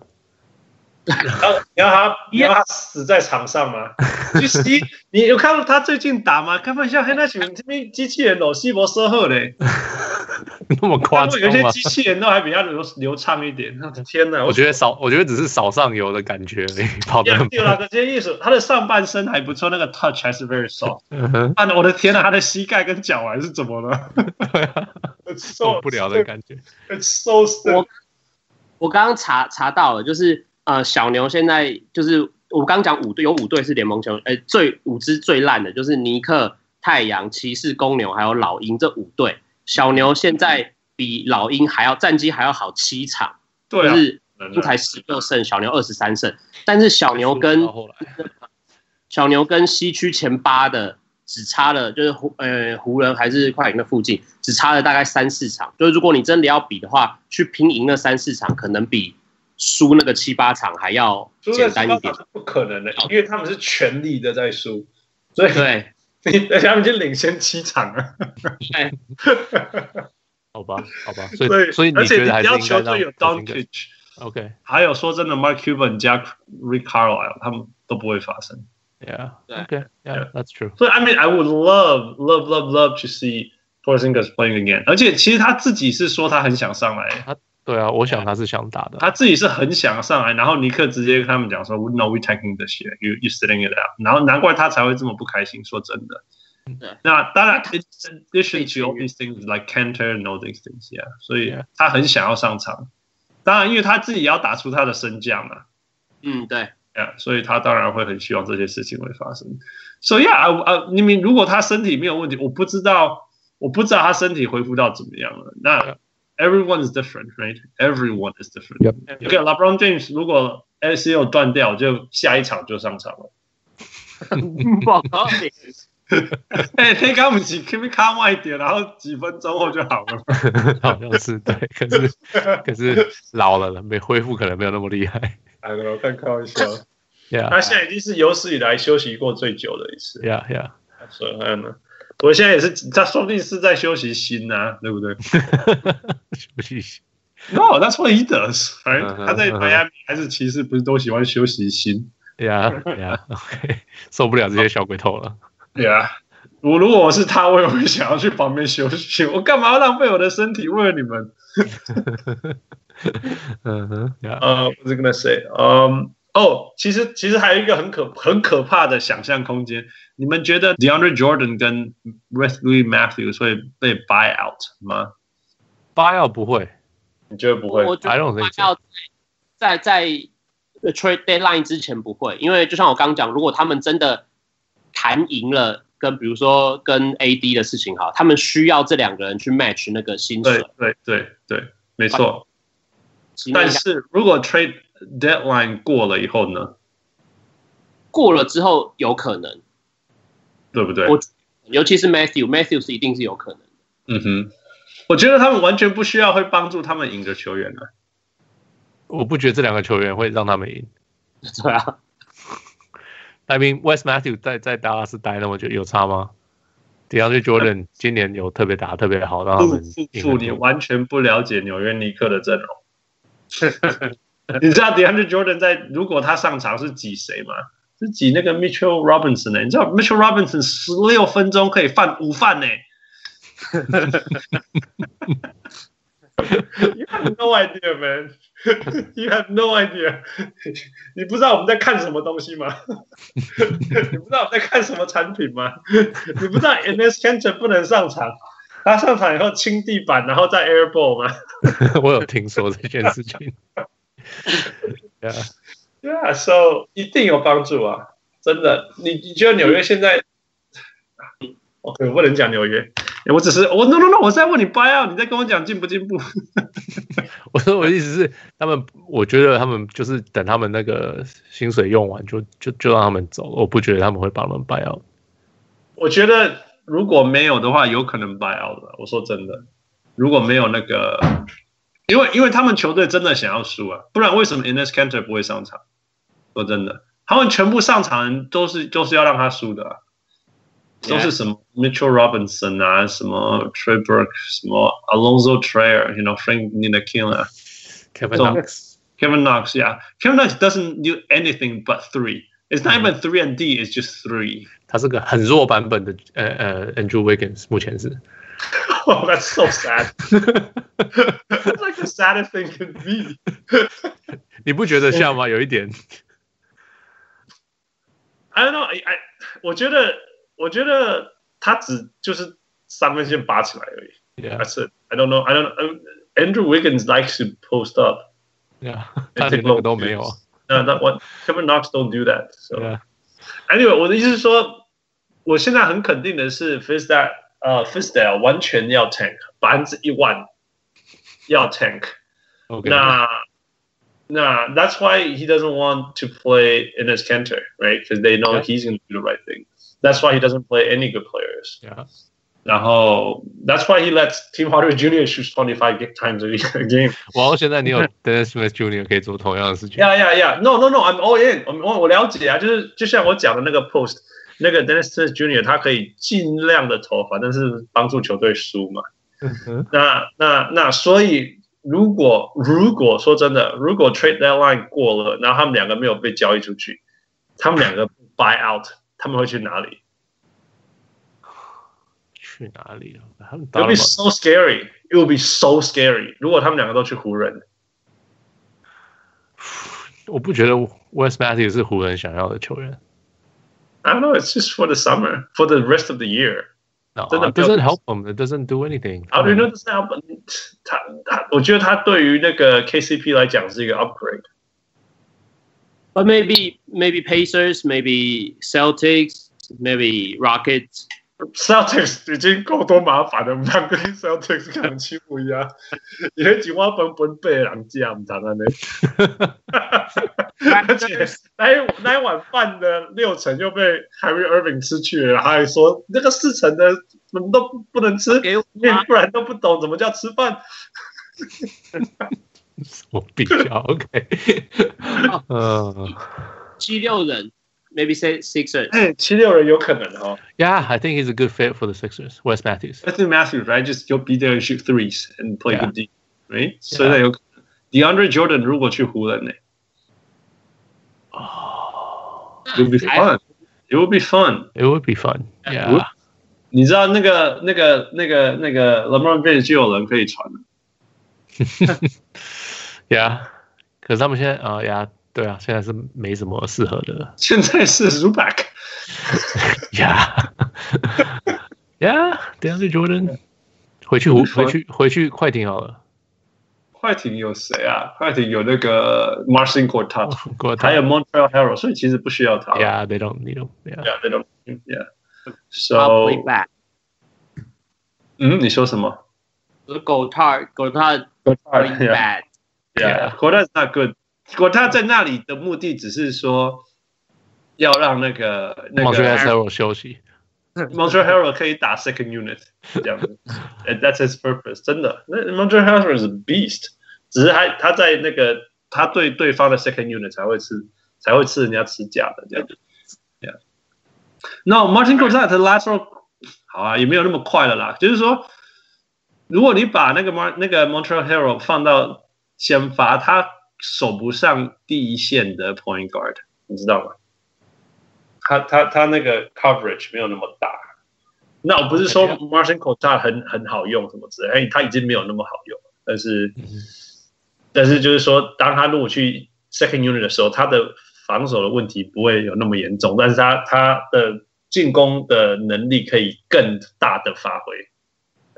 你要他你要他死在场上吗？就是你你有看到他最近打吗？开玩笑，黑那群这边机器人哦，西伯瑟赫嘞，那么夸张有些机器人都还比较流流畅一点。天哪，我觉得少，我觉得只是少上游的感觉而已。跑的有那个这些意思，他的上半身还不错，那个 touch 还是 very soft。啊，我的天哪，他的膝盖跟脚踝是怎么了？受不了的感觉。It's so 我我刚刚查查到了，就是。呃，小牛现在就是我刚讲五队，有五队是联盟球，呃，最五支最烂的就是尼克、太阳、骑士、公牛还有老鹰这五队。小牛现在比老鹰还要战绩还要好七场，对啊，就是不才十六胜，小牛二十三胜。但是小牛跟 小牛跟西区前八的只差了，就是湖呃湖人还是快艇的附近，只差了大概三四场。就是如果你真的要比的话，去拼赢那三四场，可能比。输那个七八场还要简单一点，不可能的，因为他们是全力的在输，所以对，而且他们已经领先七场了。好吧，好吧，所以所以你觉得还是应该让？而且你要球队有 Doncic，OK，还有说真的，Mark Cuban 加 Rick Carlisle 他们都不会发生。Yeah，OK，Yeah，That's true。所以 I mean I would love love love love to see Porzingis playing again。而且其实他自己是说他很想上来。对啊，我想他是想打的，他自己是很想上来，然后尼克直接跟他们讲说，No, we taking this shit, you you sitting it out，然后难怪他才会这么不开心。说真的，那当然，it's addition to all these things like Kanter and all these things, yeah，所以他很想要上场。当然，因为他自己也要打出他的身价嘛。嗯，对，yeah，所以他当然会很希望这些事情会发生。所以啊啊，你们如果他身体没有问题，我不知道，我不知道他身体恢复到怎么样了。那。Everyone is different, right? Everyone is different. Yep. OK, LeBron James 如果 ACL 断掉，就下一场就上场了。不好意思，哎，可以跟我们几 keep calm 慢一点，然后几分钟后就好了。好像是对，可是 可是老了了，没恢复，可能没有那么厉害。哎，我看开玩笑。Yeah，他现在已经是有史以来休息过最久的一次。Yeah, yeah。所以还有呢。我现在也是，他说不定是在休息心呐、啊，对不对？休息心。No，that's what he does。反正他在迈阿密还是骑士，不是都喜欢休息心？呀呀，受不了这些小鬼头了。对啊。我如果我是他，我也会想要去旁边休息。我干嘛要浪费我的身体为了你们？嗯哼，呃，我是跟他 say，嗯，哦，其实其实还有一个很可很可怕的想象空间。你们觉得 DeAndre Jordan 跟 Wesley Matthews 会被 buy out 吗？buy out 不会，你觉得不会？我觉得 buy out 在在 trade deadline 之前不会，因为就像我刚刚讲，如果他们真的谈赢了。跟比如说跟 AD 的事情哈，他们需要这两个人去 match 那个薪水。对对对对，没错。但是如果 trade deadline 过了以后呢？过了之后有可能，对不对？我尤其是 Matthew，Matthew 是一定是有可能的。嗯哼，我觉得他们完全不需要会帮助他们赢的球员啊。我不觉得这两个球员会让他们赢。对啊。I mean, Wes Matthews 在在达拉斯待那么久有差吗？DeAndre Jordan 今年有特别打特别好，让他们赢。你完全不了解纽约尼克的阵容。你知道 DeAndre Jordan 在如果他上场是挤谁吗？是挤那个 Mitchell Robinson 呢、欸？你知道 Mitchell Robinson 十六分钟可以犯五犯呢、欸、？You have no idea, man. You have no idea，你不知道我们在看什么东西吗？你不知道我们在看什么产品吗？你不知道 Enes Kanter 不能上场，他上场以后清地板，然后再 airball 吗？我有听说这件事情。yeah, yeah, so 一定有帮助啊，真的。你你觉得纽约现在？OK，我不能讲纽约。我只是我 no no no，我在问你 buy out，你在跟我讲进不进步？我说我的意思是，他们我觉得他们就是等他们那个薪水用完就就就让他们走，我不觉得他们会帮他们 buy out。我觉得如果没有的话，有可能 buy out 的。我说真的，如果没有那个，因为因为他们球队真的想要输啊，不然为什么 Ines Cantor 不会上场？说真的，他们全部上场人都是都是要让他输的啊。都是什么 Mitchell Robinson 啊，什么 Trey Burke，什么 Alonzo Trier，you know Frank Ntilikina，Kevin Knox，Kevin Knox，yeah，Kevin Knox doesn't do anything but three. It's not even three and D. It's just three. 他是个很弱版本的呃呃 Andrew Wiggins，目前是。Oh, that's so sad. That's like the saddest thing can be. 你不觉得像吗？有一点。 I don't know，哎，我觉得，我觉得他只就是三分线拔起来而已。Yeah. I, it. I don't know. I don't. Know. Um, Andrew Wiggins likes to post up. Yeah. 他连那个都没有。那那我 Kevin Knox don't do that. So. Yeah. Anyway，我的意思是说，我现在很肯定的是 f i s t a 呃 f i s t a 完全要 tank，百分之一万要 tank。Okay. 那 那 That's why he doesn't want to play Enes Kanter, right? Because they know yeah. he's going to do the right thing. That's why he doesn't play any good players. Yeah. 然后 That's why he lets Tim Hardaway Jr. shoot twenty five times a game. 哇，现在你有 Dennis Smith Jr. 可以做同样的事情。Yeah, yeah, yeah. No, no, no. I'm all in. 我我了解啊，就是就像我讲的那个 post，那个 Dennis Smith Jr. 他可以尽量的投，反正是帮助球队输嘛。那那那所以 如果如果说真的，如果 trade deadline 过了，然后他们两个没有被交易出去，他们两个 buy out。他们会去哪里？去哪里啊？It will be so scary. It will be so scary. 如果他们两个都去湖人，我不觉得 Wes Matthews 是湖人想要的球员。I don't know. It's just for the summer, for the rest of the year. No, it doesn't help him. It doesn't do anything. How do you know it doesn't help him? 他他，我觉得他对于那个 KCP 来讲是一个 upgrade. But maybe maybe Pacers, maybe Celtics, maybe Rockets. Celtics 已经够多麻烦了，唔通跟 Celtics 可能欺负一样，因为几万分分贝人家唔通安尼。而且那那一碗饭的六成又被 Kyrie Irving 吃去了，还说那个四成的什么都不能吃，面不然都不懂怎么叫吃饭。我比较？OK，嗯，七六人 ，maybe say Sixers，哎，七六人有可能哦。Yeah，I think he's a good fit for the Sixers. Wes Matthews. Wes Matthews, right? Just you'll be there and shoot threes and play good D, right? 所以有 DeAndre Jordan 如果去湖人呢？哦，It would be fun. It would be fun. It would be fun. Yeah. 你知道那个那个那个那个 LeBron James 就有人可以传了。呀，可是他们现在啊呀， 对啊，现在是没什么适合的。现在是，DeAndre Jordan 回去回回去回去快艇好了。快艇有谁啊？快艇有那个 Marcin Gortat，还有 Montreal Harrell，所以其实不需要他。Yeah，they don't need him. Yeah，they don't. Yeah. So，back 嗯，你说什么？？The Gortat，Gortat，Gortat bad。Yeah，Gortat is not good。Gortat 在那里的目的只是说要让那个那个 Montreal Harrell 休息。Montreal Harrell 可以打 second unit 这样子 that's his purpose。真的，那 Montreal is a beast，只是他他在那个他对对方的 second unit 才会吃才会吃人家吃假的这样子。Yeah。那 Marcin Gortat 的 lateral 好啊，也没有那么快了啦。就是说，如果你把那个 Mar 那个 Montreal Harrell 放到先发，他守不上第一线的 point guard，你知道吗？他他他那个 coverage 没有那么大，那我不是说 Marcin Gortat 很很好用什么之类，哎，他已经没有那么好用，但是但是就是说，当他如果去 second unit 的时候，他的防守的问题不会有那么严重，但是他他的进攻的能力可以更大的发挥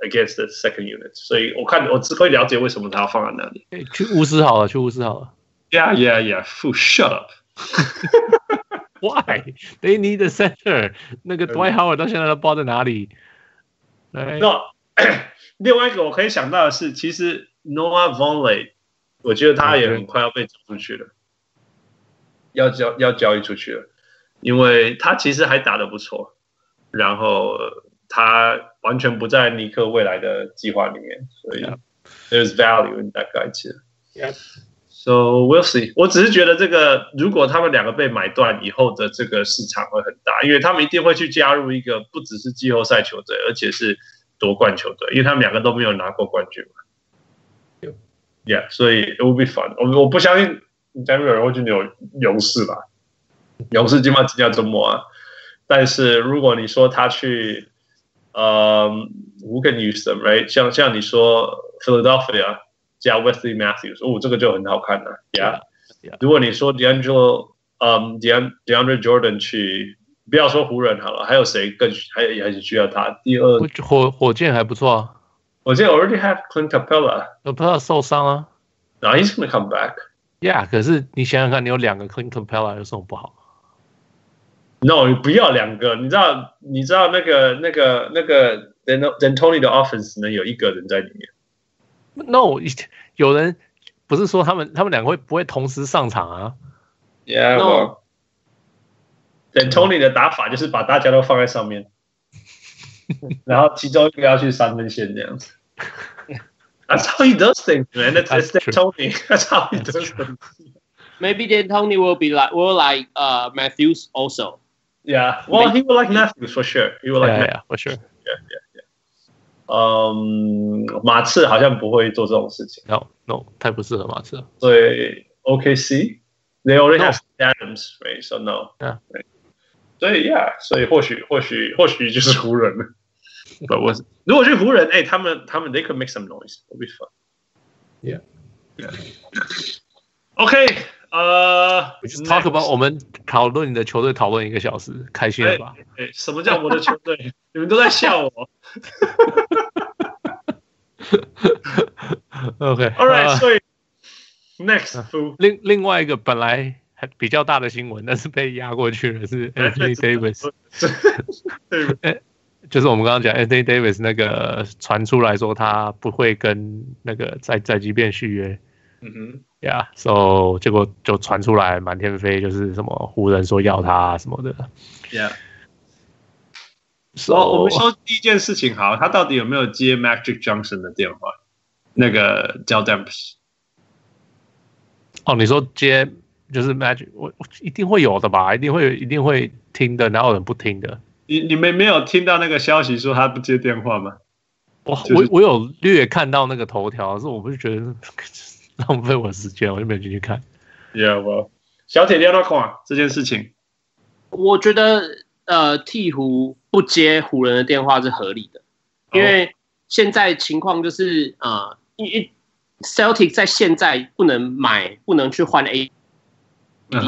against the second unit，所以我看我只会了解为什么他要放在那里。去巫师好了，去巫师好了。Yeah yeah yeah，shut up。Why they need a center？那个 Dwight Howard 到现在都不知道在哪里。那 另外一个我可以想到的是，其实 Noah Vonleh，我觉得他也很快要被走出去了，要交要交易出去了，因为他其实还打得不错，然后他完全不在尼克未来的计划里面，所以 there's value in that guy too。So we'll see。我只是觉得这个，如果他们两个被买断以后的这个市场会很大，因为他们一定会去加入一个不只是季后赛球队，而且是夺冠球队，因为他们两个都没有拿过冠军嘛。Yeah，所以 it will be fun。我我不相信加入有人会去纽勇士吧？勇士今晚今天周末啊。但是如果你说他去，呃，who can use them，right？像像你说 Philadelphia。加 Wesley Matthews，哦，这个就很好看了，Yeah。如果你说 D'Angelo，嗯，De DeAndre Jordan 去，不要说湖人好了，还有谁更还也还是需要他？第二火火箭还不错啊，火箭 already have Clint Capela，Capela 受伤啊，然后 he's gonna come back。Yeah，可是你想想看，你有两个 Clint Capela 有什么不好 ？No，你不要两个，你知道你知道那个那个那个 d e n t o n y 的 offense 能有一个人在里面。No，有人不是说他们他们两个会不会同时上场啊？Yeah，等 Tony 的打法就是把大家都放在上面，然后其中一个要去三分线这样子。That's how he does things, man. That's Tony. That's how he does things. Maybe then Tony will be like will like uh Matthews also. Yeah, well, he will like Matthews for sure. He will like yeah, for sure. Yeah, yeah. 嗯，马刺好像不会做这种事情。No, no，太不适合马刺了。所以 OKC，they already have Adams, right? So no. Yeah. 所以 Yeah，所以或许或许或许就是湖人了。But 我如果去湖人，哎，他们他们 they could make some noise, it'll be fun. Yeah. OK， 呃，Just talk about 我们讨论你的球队讨论一个小时，开心了吧？哎，什么叫我的球队？你们都在笑我。OK，All right，所以 Next，另另外一个本来还比较大的新闻，但是被压过去了，是 Anthony Davis。就是我们刚刚讲 Anthony Davis 那个传出来说他不会跟那个在在即便续约。嗯哼，Yeah，so 结果就传出来满天飞，就是什么湖人说要他什么的。Yeah。So, 我我们说第一件事情好，他到底有没有接 Magic Johnson 的电话？那个叫 Demps。哦，你说接就是 Magic，我我一定会有的吧？一定会一定会听的，哪有人不听的？你你们没有听到那个消息说他不接电话吗？我、就是、我我有略看到那个头条，可是我不是觉得 浪费我时间，我就没有进去看。Yeah，我小铁你要不要看这件事情？我觉得。呃，鹈鹕不接湖人的电话是合理的，因为现在情况就是呃，因为 Celtic 在现在不能买，不能去换 AD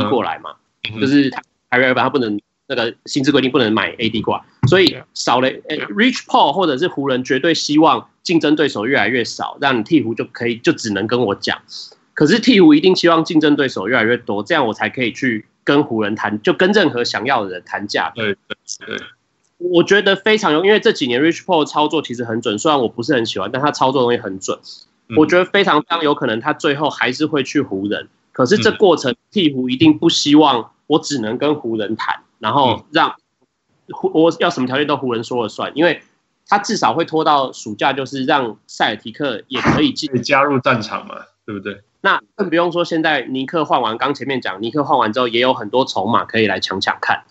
过来嘛，嗯、就是他还没有他不能那个薪资规定不能买 AD 挂，所以少了、欸、Rich Paul 或者是湖人绝对希望竞争对手越来越少，让你鹈鹕就可以就只能跟我讲，可是鹈鹕一定希望竞争对手越来越多，这样我才可以去跟湖人谈，就跟任何想要的人谈价。对对对，我觉得非常有，因为这几年 Rich Paul 操作其实很准，虽然我不是很喜欢，但他操作东西很准。我觉得非常非常有可能，他最后还是会去湖人。可是这过程，鹈鹕一定不希望我只能跟湖人谈，然后让湖我要什么条件都湖人说了算，因为他至少会拖到暑假，就是让塞尔提克也可以进加入战场嘛，对不对？那更不用说现在尼克换完，刚前面讲尼克换完之后，也有很多筹码可以来抢抢看。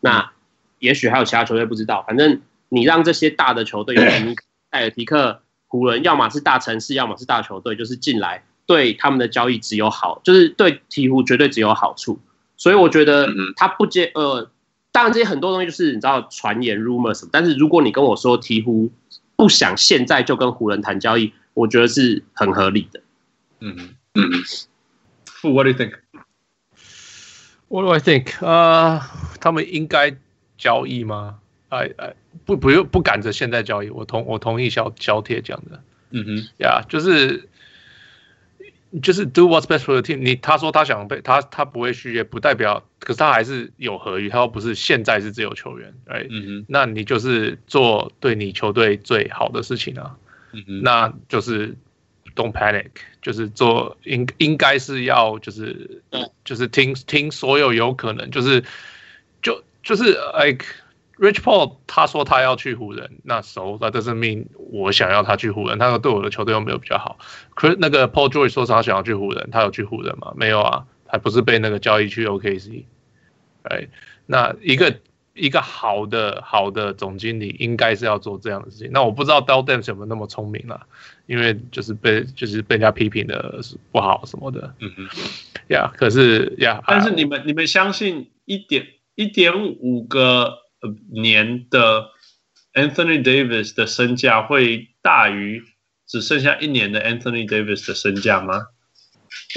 那也许还有其他球队不知道，反正你让这些大的球队，尼克、塞尔提克。湖人要么是大城市，要么是大球队，就是进来对他们的交易只有好，就是对鹈鹕绝对只有好处。所以我觉得他不接呃，当然这些很多东西就是你知道传言 rumor 什么，但是如果你跟我说鹈鹕不想现在就跟湖人谈交易，我觉得是很合理的。嗯嗯，What do you think? What do I think? 啊、uh,，他们应该交易吗？哎哎，不不用不赶着现在交易，我同我同意小小铁讲的，嗯哼，呀，就是就是 do what's best for the team。你他说他想被他他不会续约，不代表，可是他还是有合约，他又不是现在是自由球员，哎，那你就是做对你球队最好的事情啊，那就是 don't panic，就是做应应该是要就是就是听听所有有可能，就是就就是 like。Rich Paul 他说他要去湖人，那 so that doesn't mean 我想要他去湖人，他说对我的球队又没有比较好。可是那个 Paul George 说他想要去湖人，他有去湖人吗？没有啊，还不是被那个交易去 OKC。哎，那一个一个好的好的总经理应该是要做这样的事情。那我不知道 Dell Demps 有没有那么聪明了，因为就是被就是被人家批评的不好什么的。嗯嗯，呀，可是呀，但是你们你们相信一点一点五个。年的 Anthony Davis 的身价会大于只剩下一年的 Anthony Davis 的身价吗？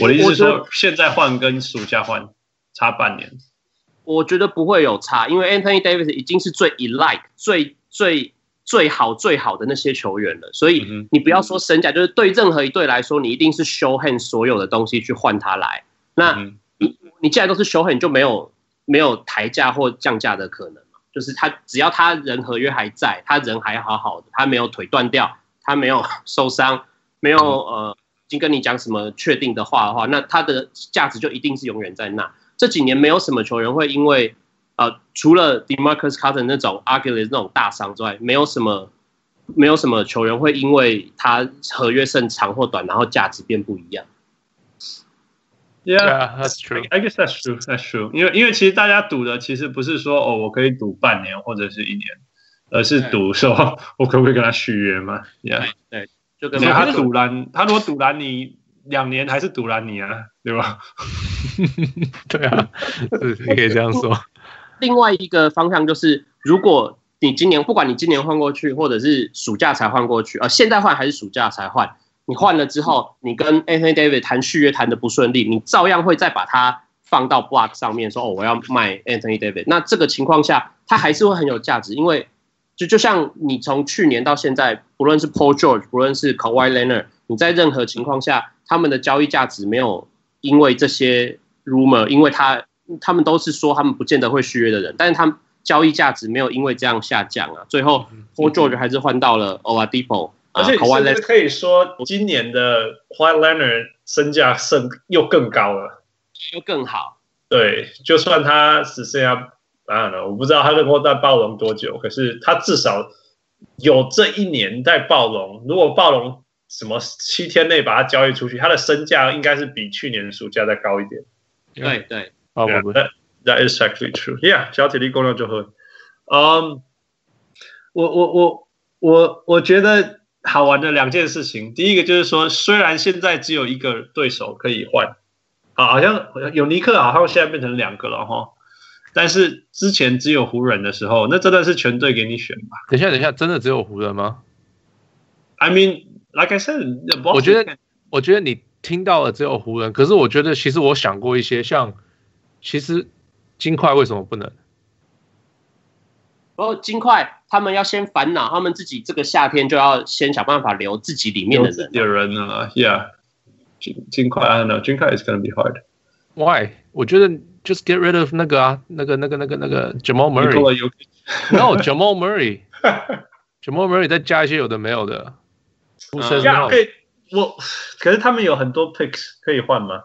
我的意思是说，现在换跟暑假换差半年，我觉得不会有差，因为 Anthony Davis 已经是最 elite、最最最好最好的那些球员了，所以你不要说身价，就是对任何一队来说，你一定是 show hand 所有的东西去换他来。那你你既然都是 show hand，就没有没有抬价或降价的可能。就是他，只要他人合约还在，他人还好好的，他没有腿断掉，他没有 受伤，没有呃，已经跟你讲什么确定的话的话，那他的价值就一定是永远在那。这几年没有什么球员会因为呃，除了 Demarcus Cousins 那种 Achilles 那种大伤之外，没有什么没有什么球员会因为他合约剩长或短，然后价值变不一样。Yeah, that's true. I guess that's true. That's true. 因为因为其实大家赌的其实不是说哦，我可以赌半年或者是一年，而是赌说我可不可以跟他续约嘛？Yeah，对，就跟他赌篮，他如果赌篮你两年还是赌篮你啊，对吧？对啊，是你可以这样说。另外一个方向就是，如果你今年不管你今年换过去，或者是暑假才换过去，呃，现在换还是暑假才换？你换了之后，你跟 Anthony David 谈续约谈的不顺利，你照样会再把它放到 block 上面说哦，我要卖 Anthony David。那这个情况下，它还是会很有价值，因为就就像你从去年到现在，不论是 Paul George，不论是 Kawhi Leonard，你在任何情况下，他们的交易价值没有因为这些 rumor，因为他他们都是说他们不见得会续约的人，但是他们交易价值没有因为这样下降啊。最后 Paul George 还是换到了 Oladipo。而且甚至可以说，今年的 Kawhi Leonard 身价升又更高了，又更好。对，就算他只剩下当然了，我不知道他能够再暴龙多久，可是他至少有这一年在暴龙。如果暴龙什么七天内把他交易出去，他的身价应该是比去年暑假再高一点。对对，啊，我不 That is actually true. Yeah，小体力工量就会。嗯，我我我我我觉得。好玩的两件事情，第一个就是说，虽然现在只有一个对手可以换，好，好像有尼克，好像现在变成两个了哈。但是之前只有湖人的时候，那真的是全队给你选吧？等一下，等一下，真的只有湖人吗？I mean, like I said，我觉得，我觉得你听到了只有湖人，可是我觉得其实我想过一些，像其实金块为什么不能？然后金块他们要先烦恼，他们自己这个夏天就要先想办法留自己里面的人。有人啊，Yeah，金金块，I don't know，金块 is gonna be hard。Why？我觉得 just get rid of 那个啊，那个那个那个那个 Jamal Murray。No，Jamal Murray，Jamal Murray 再加一些有的没有的。不是，可以我，可是他们有很多 picks 可以换吗？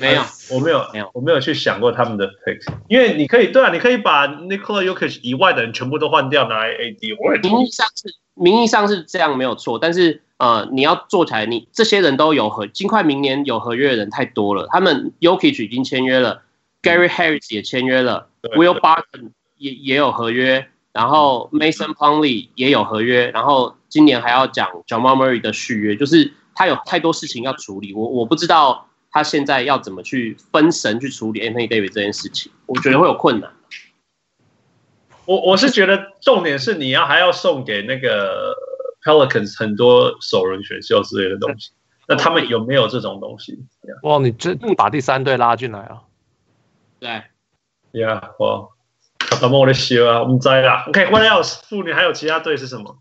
没有，我没有，没有，我没有去想过他们的 picks，因为你可以，对啊，你可以把 Nikola Jokic 以外的人全部都换掉，拿来 AD。我名义上是名义上是这样没有错，但是呃，你要做起来，你这些人都有合，尽快明年有合约的人太多了。他们 y o k i c 已经签约了，Gary Harris 也签约了，Will Barton 也也有合约，然后 Mason Plumlee 也有合约，然后今年还要讲 Jamal Murray 的续约，就是他有太多事情要处理，我我不知道。他现在要怎么去分神去处理 Anthony Davis 这件事情？我觉得会有困难。我我是觉得重点是你要还要送给那个 Pelicans 很多首轮选秀之类的东西。那他们有没有这种东西？哇，你这把第三队拉进来啊？对。Yeah，哇，他们我的鞋啊，我们摘了。OK，what else？妇女还有其他队是什么？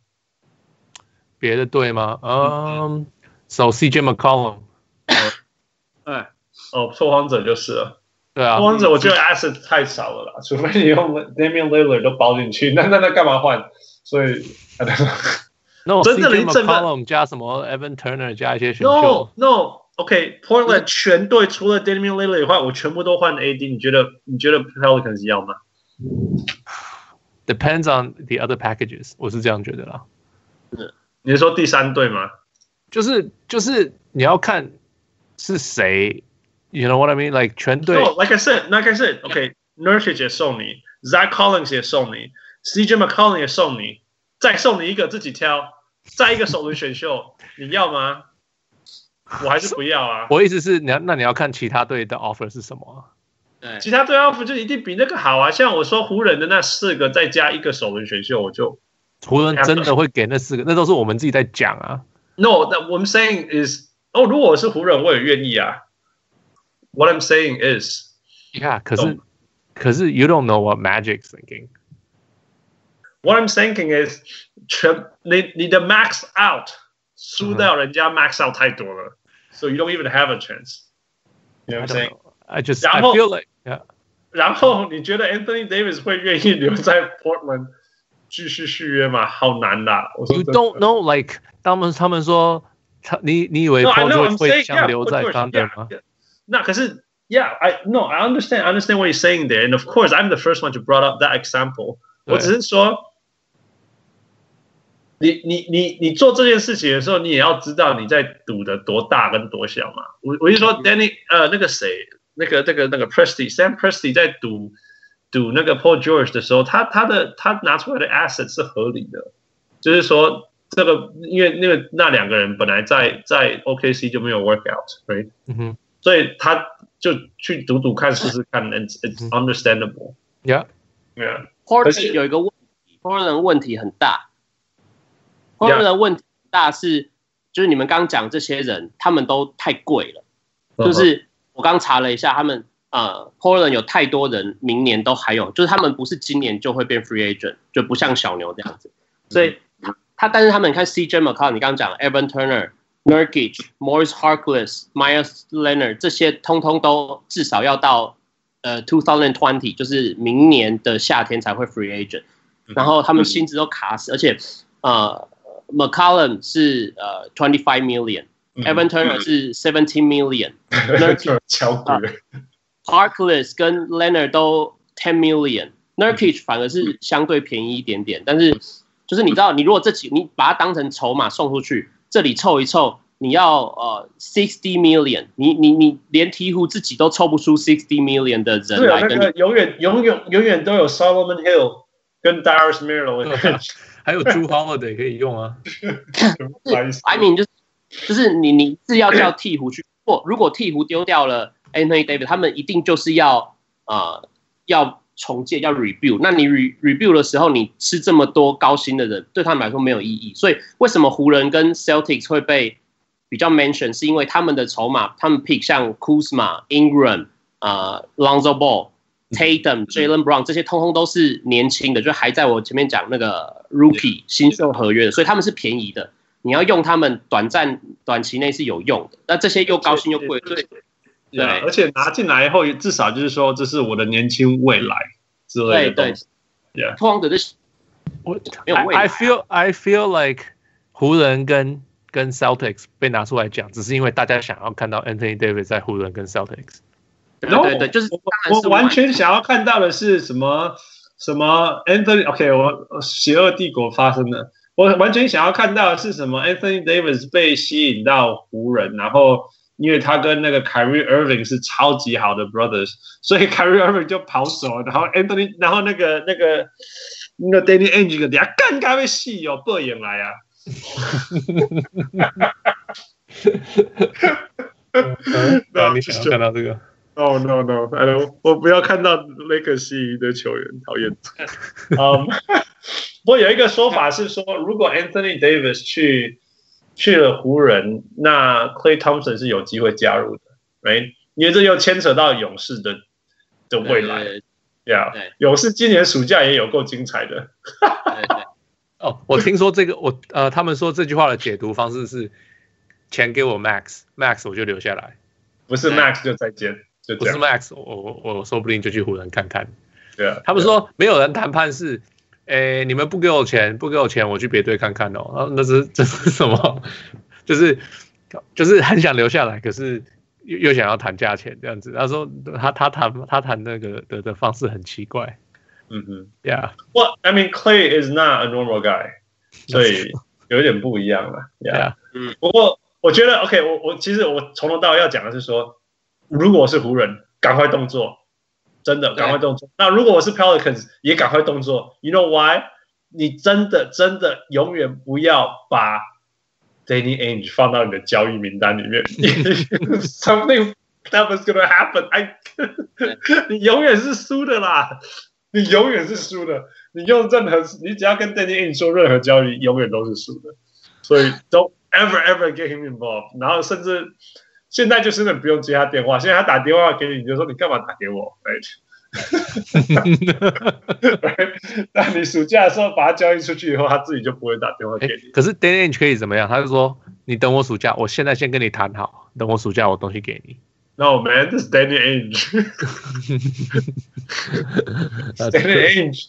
别的队吗？嗯，So CJ McCollum。哎，哦，拓荒者就是了。对啊，拓荒者我觉得 asset 太少了啦，除非你用 Damian Lillard 都包进去，那那那干嘛换？所以，那我真的连正我们加什么 Evan Turner 加一些选秀？No No，OK，Portland 全队除了 Damian Lillard 以外，我全部都换 AD。你觉得你觉得 Pelicans 要吗？Depends on the other packages，我是这样觉得啦。你是说第三队吗？就是就是你要看。是谁？You know what I mean? Like 全队。Oh, like I said, like I said, OK, Nurkic 也送你，Zach Collins 也送你，CJ McCollum 也送你，再送你一个自己挑，再一个首轮选秀，你要吗？我还是不要啊。我意思是，你要那你要看其他队的 offer 是什么啊？对，其他队 offer 就一定比那个好啊。像我说湖人的那四个，再加一个首轮选秀，我就湖人真的会给那四个？那都是我们自己在讲啊。No, that what I'm saying is. 哦，如果我是湖人，我也愿意啊。What I'm saying is, yeah，可是可是 you don't know what Magic's thinking. What I'm thinking is，全你你的 max out 输掉人家 max out 太多了，so you don't even have a chance. You know what I'm saying? I just I feel like yeah. 然后你觉得 Anthony Davis 会愿意留在 Portland 继续续约吗？好难的。You don't know, like 他们他们说。 他你你以为 Paul George 会想留在 Thunder 吗？那可是，Yeah，I no I understand I understand what you're saying there, and of course I'm the first one to brought up that example。我只是说，你你你你做这件事情的时候，你也要知道你在赌的多大跟多小嘛。我我就说 Danny 呃那个谁那个那个那个 Presti Sam Presti 在赌赌那个 Paul George 的时候，他他的他拿出来的 asset 是合理的，就是说。这个因为那个那两个人本来在在 OKC 就没有 work out，right？嗯哼，所以他就去赌赌看试试看，it's it's understandable。Yeah，yeah。Portland 有一个问题，Portland 问题很大。Portland 的问题大是，就是你们刚讲这些人，他们都太贵了。就是我刚查了一下，他们呃，Portland 有太多人，明年都还有，就是他们不是今年就会变 free agent，就不像小牛这样子，所以。他但是他们你看 CJ McCollum，你刚刚讲 Evan Turner、Nurkic、Morris Harkless、Meyers Leonard 这些通通都至少要到呃 two thousand twenty，就是明年的夏天才会 free agent，然后他们薪资都卡死，而且呃 McCollum 是呃 twenty five million，Evan Turner 是 seventeen million，Nurkic 超贵，Harkless 跟 Leonard 都 ten million，Nurkic 反而是相对便宜一点点，但是。就是你知道，你如果这几你把它当成筹码送出去，这里凑一凑，你要呃 sixty million，你你你连鵜鹕自己都凑不出 sixty million 的人来跟你，那个永远永远永远都有 Solomon Hill 跟 Darius Miller，还有 Jrue Holiday 可以用啊。I mean 就是就是你你是要叫鵜鹕去，或如果鵜鹕丢掉了 Anthony Davis，他们一定就是要呃要重建，要 rebuild。那你 re rebuild 的时候，你吃这么多高薪的人，对他们来说没有意义。所以为什么湖人跟 Celtics 会被比较 mention，是因为他们的筹码，他们 pick 像 Kuzma、Ingram、呃、Lonzo Ball、Tatum、Jaylen Brown 这些，通通都是年轻的，就还在我前面讲那个 Rookie 新秀合约的，所以他们是便宜的。你要用他们短暂短期内是有用的，那这些又高薪又贵，对。对，而且拿进来以后，至少就是说，这是我的年轻未来之类的东西。对对，通常的是我，I feel I feel like 湖人跟跟 Celtics 被拿出来讲，只是因为大家想要看到 Anthony Davis 在湖人跟 Celtics。对对对，就是我完全想要看到的是什么什么 Anthony OK，我邪恶帝国发生的，我完全想要看到的是什么 Anthony Davis 被吸引到湖人，然后。因为他跟那个 Kyrie Irving 是超级好的 brothers，所以 Kyrie Irving 就跑走，然后 Anthony，然后那个那个那个 Danny Ainge 个底下干咖啡戏哦，背影来啊！那你想要看到这个？Oh no no！哎，我不要看到 Lakers 的球员，讨厌。嗯，不过有一个说法是说，如果 Anthony Davis 去。去了湖人，那 Clay Thompson 是有机会加入的，right？因为这又牵扯到勇士的的未来，对呀，勇士今年暑假也有够精彩的。对对哦，我听说这个，我呃，他们说这句话的解读方式是钱给我 Max，Max 我就留下来，不是 Max 就再见，就不是 Max，我我我说不定就去湖人看看。对啊，他们说没有人谈判是。哎，你们不给我钱，不给我钱，我去别队看看哦。啊，那是 这是什么？就是就是很想留下来，可是又又想要谈价钱这样子。他说他他谈他谈那个的的方式很奇怪。嗯哼，Yeah。Well, I mean, Clay is not a normal guy，所以有点不一样了。Yeah。嗯。不过我觉得，OK，我我其实我从头到尾要讲的是说，如果是湖人，赶快动作。真的，赶快动作。那如果我是 Pelicans，也赶快动作。You know why？你真的真的永远不要把 Danny Ainge 放到你的交易名单里面。Something that was gonna happen。I，你永远是输的啦，你永远是输的。你用任何，你只要跟 Danny Ainge 做任何交易，永远都是输的。所以 Don't ever ever get him involved。然后甚至。现在就是那不用接他电话，现在他打电话给你，你就说你干嘛打给我？Right？那你暑假的时候把他交易出去以后，他自己就不会打电话给你。可是 Danny Ainge 可以怎么样？他就说你等我暑假，我现在先跟你谈好，等我暑假我东西给你。No man，this is Danny Ainge。Danny Ainge，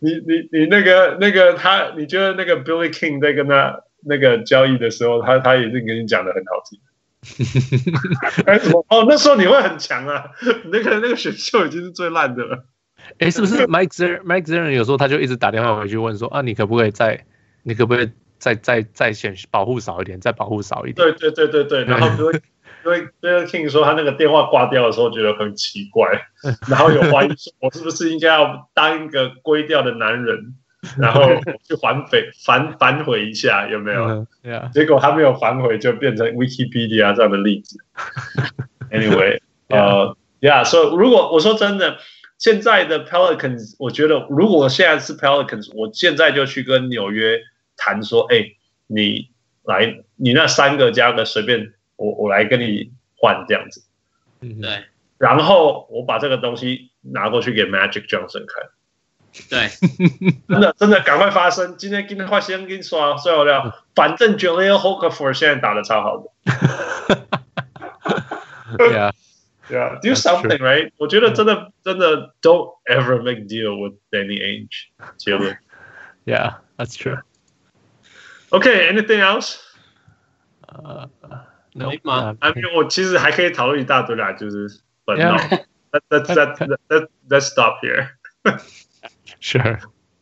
你你你那个那个他，你觉得那个 Billy King 在跟他那个交易的时候，他他也是跟你讲的很好听。哎，怎么？哦，那时候你会很强啊！那个那个选秀已经是最烂的了。哎，是不是 Mike Zer Mike Zer 有时候他就一直打电话回去问说啊，你可不可以再，你可不可以再再再选保护少一点，再保护少一点？对对对对对。然后因为因为因为听说他那个电话挂掉的时候觉得很奇怪，然后有怀疑说我是不是应该要当一个龟调的男人？然后去反悔反反悔一下有没有？结果他没有反悔，就变成 Wikipedia 这样的例子。Anyway，呃，Yeah，所以如果我说真的，现在的 Pelicans，我觉得如果现在是 Pelicans，我现在就去跟纽约谈说，哎，你来，你那三个加个随便，我我来跟你换这样子。嗯，对。然后我把这个东西拿过去给 Magic Johnson 看。对，真的真的赶快发生！今天今天快先给你刷刷好了，反正 Jahlil Okafor 现在打得超好的。对啊，对啊，Do something right？我觉得真的真的 Don't ever make deal with Danny Ainge。结论，Yeah, that's true. Okay, anything else？呃，No 吗？啊，我其实还可以讨论一大堆啦，就是，But no, let's let's let's let's stop here. 是，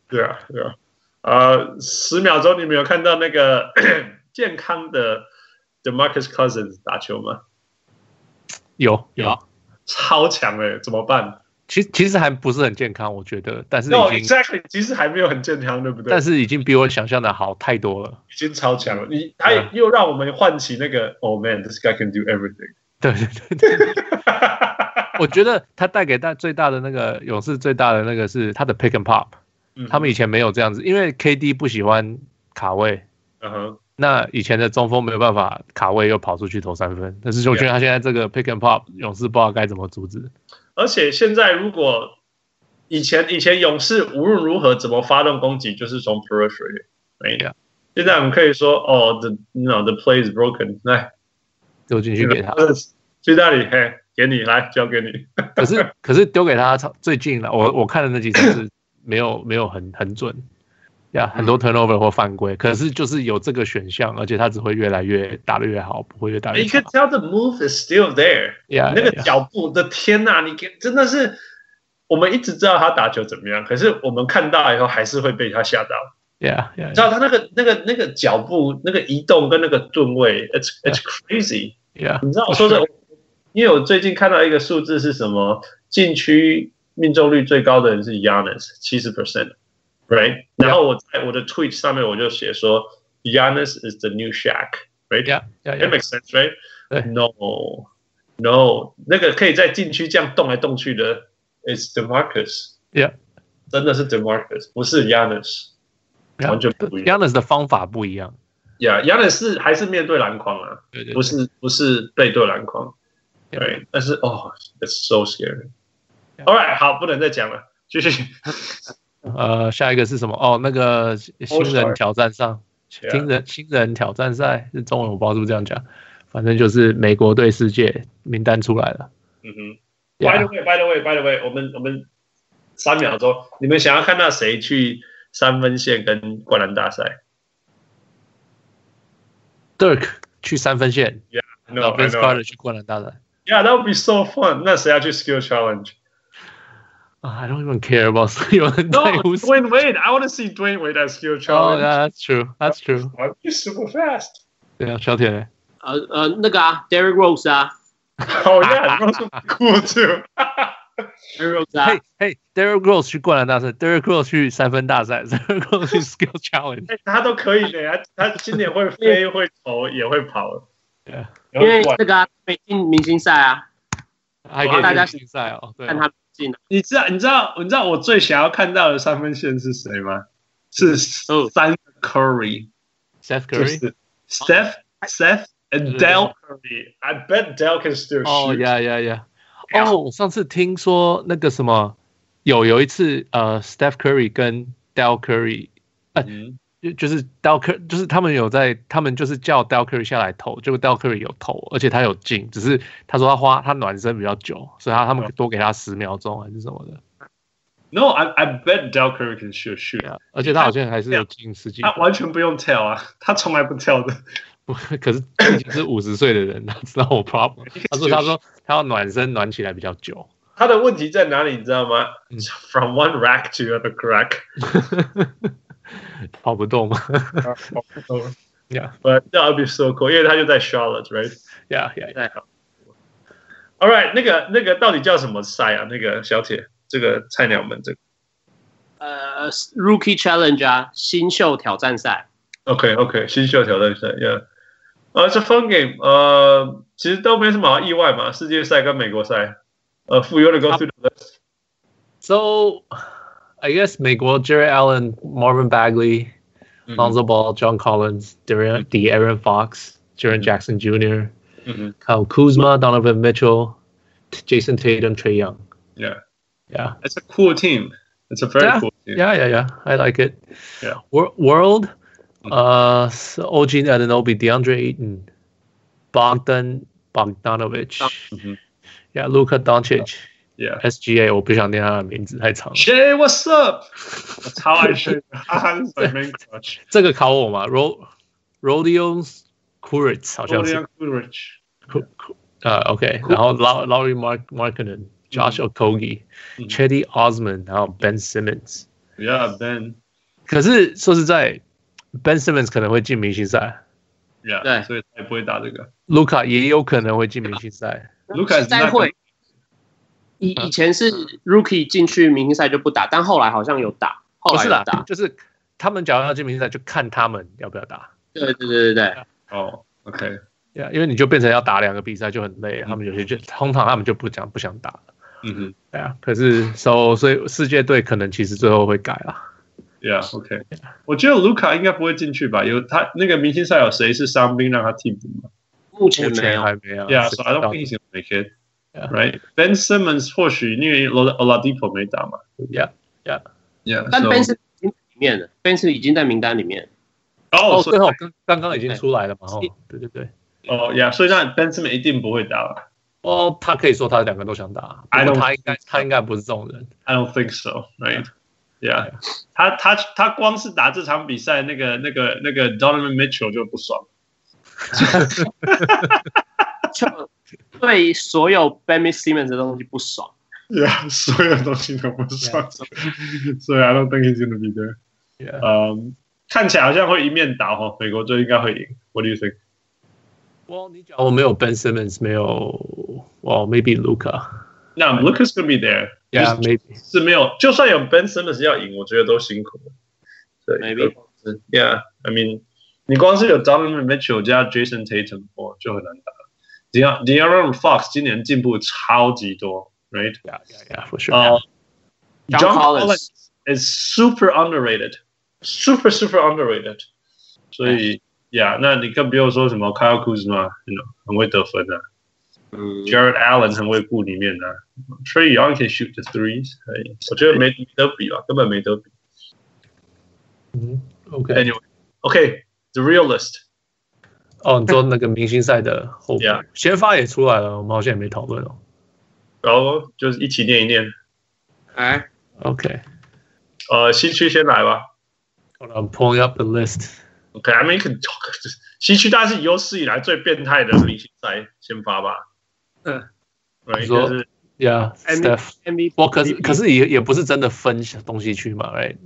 对啊，对啊，呃，十秒钟，你们有看到那个 健康的 DeMarcus Cousins 打球吗？有有，超强哎，怎么办？其实其实还不是很健康，我觉得，但是已经 no, exactly 其实还没有很健康，对不对？但是已经比我想象的好太多了，已经超强了。你他也又让我们唤起那个 Oh man, this guy can do everything。对对对对。我觉得他带给大最大的那个勇士最大的那个是他的 pick and pop，、嗯、他们以前没有这样子，因为 KD 不喜欢卡位，嗯哼，那以前的中锋没有办法卡位又跑出去投三分，但是我觉得他现在这个 pick and pop 勇士不知道该怎么阻止。而且现在如果以前以前勇士无论如何怎么发动攻击，就是从 periphery，哎呀。现在我们可以说，哦，the you know the play is broken，来丢进去给他，去那里，嘿，给你，来交给你。可是可是丢给他最近了，我我看的那几场是没有 没有很很准，呀，很多 turnover 或犯规，可是就是有这个选项，而且他只会越来越打得越好，不会越打越。You can tell the move is still there，呀，那个脚步的天呐，你给真的是，我们一直知道他打球怎么样，可是我们看到以后还是会被他吓到。Yeah, yeah, 你知道他那个那个那个脚步、那个移动跟那个吨位，it's it's crazy。Yeah，你知道我说的，因为我最近看到一个数字是什么？禁区命中率最高的人是 Giannis，七十 percent，right？然后我在我的 tweet 上面我就写说，Giannis is the new Shaq，right？Yeah，yeah，it makes sense，right？No，no，那个可以在禁区这样动来动去的，is DeMarcus。Yeah，真的是 DeMarcus，不是 Giannis。完全不一样，Giannis 的方法不一样。Yeah，Giannis 是还是面对篮筐啊？对对，不是不是背对篮筐。对，但是哦，It's so scary。All right，好，不能再讲了，继续。呃，下一个是什么？哦，那个新人挑战上，新人新人挑战赛是中文，我不知道是不是这样讲。反正就是美国队世界名单出来了。嗯哼。By the way，By the way，By the way，我们我们三秒钟，你们想要看到谁去？三分线跟灌篮大赛，Dirk 去三分线，Yeah，然后 Vince Carter 去灌篮大赛 ，Yeah，that would be so fun。那谁要去 Skill Challenge？I don't even care about skill。No，Dwyane Wade，I want to see Dwyane Wade at Skill Challenge。Oh yeah，that's true，that's true。He's super fast。对啊，小铁。呃呃，那个啊，Derrick Rose 啊。Oh yeah，Rose cool too。嘿嘿，Derrick Rose 去灌篮大赛，Derrick Rose 去三分大赛，Derrick Rose 去 Skill Challenge，他都可以的呀。他今年会飞、会投、也会跑。 对，因为这个没进明星赛啊，还可以大家明星赛哦。看他进。你知道？你知道？你知道我最想要看到的三分线是谁吗？是 Steph Curry，Steph Curry，Steph Steph and Dell Curry。I bet Dell can still shoot。哦，Yeah Yeah Yeah。哦，我上次听说那个什么，有有一次呃，Steph Curry 跟 Dell Curry，呃，就就是 Dell Curry，就是他们有在，他们就是叫 Dell Curry 下来投，结果 Dell Curry 有投，而且他有进，只是他说他花他暖身比较久，所以他他们多给他十秒钟还是什么的。No，I I bet Dell Curry can shoot shoot，而且他好像还是有进十几，他完全不用跳啊，他从来不跳的。不，可是已经是五十岁的人，他知道我 problem。他说他说。他要暖身暖起来比较久。他的问题在哪里？你知道吗？From one rack to the other rack，跑不动吗？跑不动。Yeah，but that would be so cool，因为他就在 Charlotte，right？Yeah，yeah，yeah。All right，那个那个到底叫什么赛啊？那个小铁，这个菜鸟们这个。呃，Rookie Challenge 啊，新秀挑战赛。OK，OK，新秀挑战赛，Yeah。呃，是 fun game，呃，其实都没什么好意外嘛，世界赛跟美国赛，呃，for you to go through the list. So, I guess 美国 Jerry Allen, Marvin Bagley, mm-hmm. Lonzo Ball, John Collins, De'Aaron, mm-hmm. De'Aaron Fox, Jaren mm-hmm. Jackson Jr., Kyle Kuzma, Donovan Mitchell, Jason Tatum, Trey Young. Yeah, yeah, it's a cool team. It's a very yeah, cool team. Yeah, yeah, yeah. I like it. Yeah. World. Uh, OG Anunoby, DeAndre Ayton, Bogdan Bogdanovic, mm-hmm. yeah, Luka Doncic, yeah, SGA，我不想念他的名字太长了。Shay, what's up？我超爱 Shay，他是 my main crush。这个考我吗？Ro Rodions Kurucs 好像是。Rodions Kurucs。呃，OK，然后 Lauri Mark Markkanen, Josh Okogie, Cedi Osman，然后 Ben Simmons。Yeah, Ben。可是说实在。Ben Simmons 可能会进明星赛，Yeah，对，所以他也不会打这个。Luka 也有可能会进明星赛，Luka 赛会。 以以前是 Rookie 进去明星赛就不打，但后来好像有打，后来有打，就是他们假如要进明星赛，就看他们要不要打。对对对对对。哦，OK，Yeah，因为你就变成要打两个比赛就很累，他们有些就通常他们就不讲不想打了。嗯哼，对啊，可是 so 所以世界队可能其实最后会改啦。Yeah，OK，、okay. 我觉得卢卡应该不会进去吧？有他那个明星赛有谁是伤兵让他替补吗？目前没有，还没有。Yeah，so I don't think he's gonna make it. Right？Ben Simmons 或许因为 Oladipo 没打嘛。Yeah，Yeah，Yeah。但 Ben 是已经里面了，Ben 是已经在名单里面。哦，最后刚刚刚已经出来了嘛？哦，对对对。哦，Yeah，所以那 Ben Simmons 一定不会打了。哦，他可以说他两个都想打，，I don't，他应该他应该不是这种人。I don't think so. Right？Yeah，他他他光是打这场比赛，那个那个那个 Donovan Mitchell 就不爽。就对所有 Ben Simmons 的东西不爽。Yeah，所有东西都不爽。所以 I don't think he's gonna be there. Yeah. Um,，看起来好像会一面倒哈，美国队应该会赢。What do you think? Well，你讲我没有 Ben Simmons，没有，Well maybe Luca。那 Luca's gonna be there. Yeah，maybe 是没有，就算有 Ben Simmons 要赢，我觉得都辛苦。对，maybe。Yeah，I mean，你光是有 Donovan Mitchell 加 Jason Tatum，哦，就很难打。De'Aaron De'Aaron Fox 今年进步超级多，right? Yeah, yeah, yeah, for sure. Uh, John Collins is super underrated, super super underrated. 所以，Yeah，那你更不用说什么 Kyle Kuzma，you know，很会得分的。嗯，Jared Allen 很会顾里面的。Trae Young can shoot the threes，我觉得没没得比吧，根本没得比。嗯，OK。 Anyway，OK，the realist。 哦，你说那个明星赛的后 边，先发也出来了，我们好像也没讨论哦。然后就是一起念一念。哎，OK。呃，西区先来吧。I'm pulling up the list. OK，I mean，西 区大概是有史以来最变态的明星赛先发吧。嗯，你说，Yeah，Steph，MVP，我可是可是也也不是真的分东西区嘛，Right？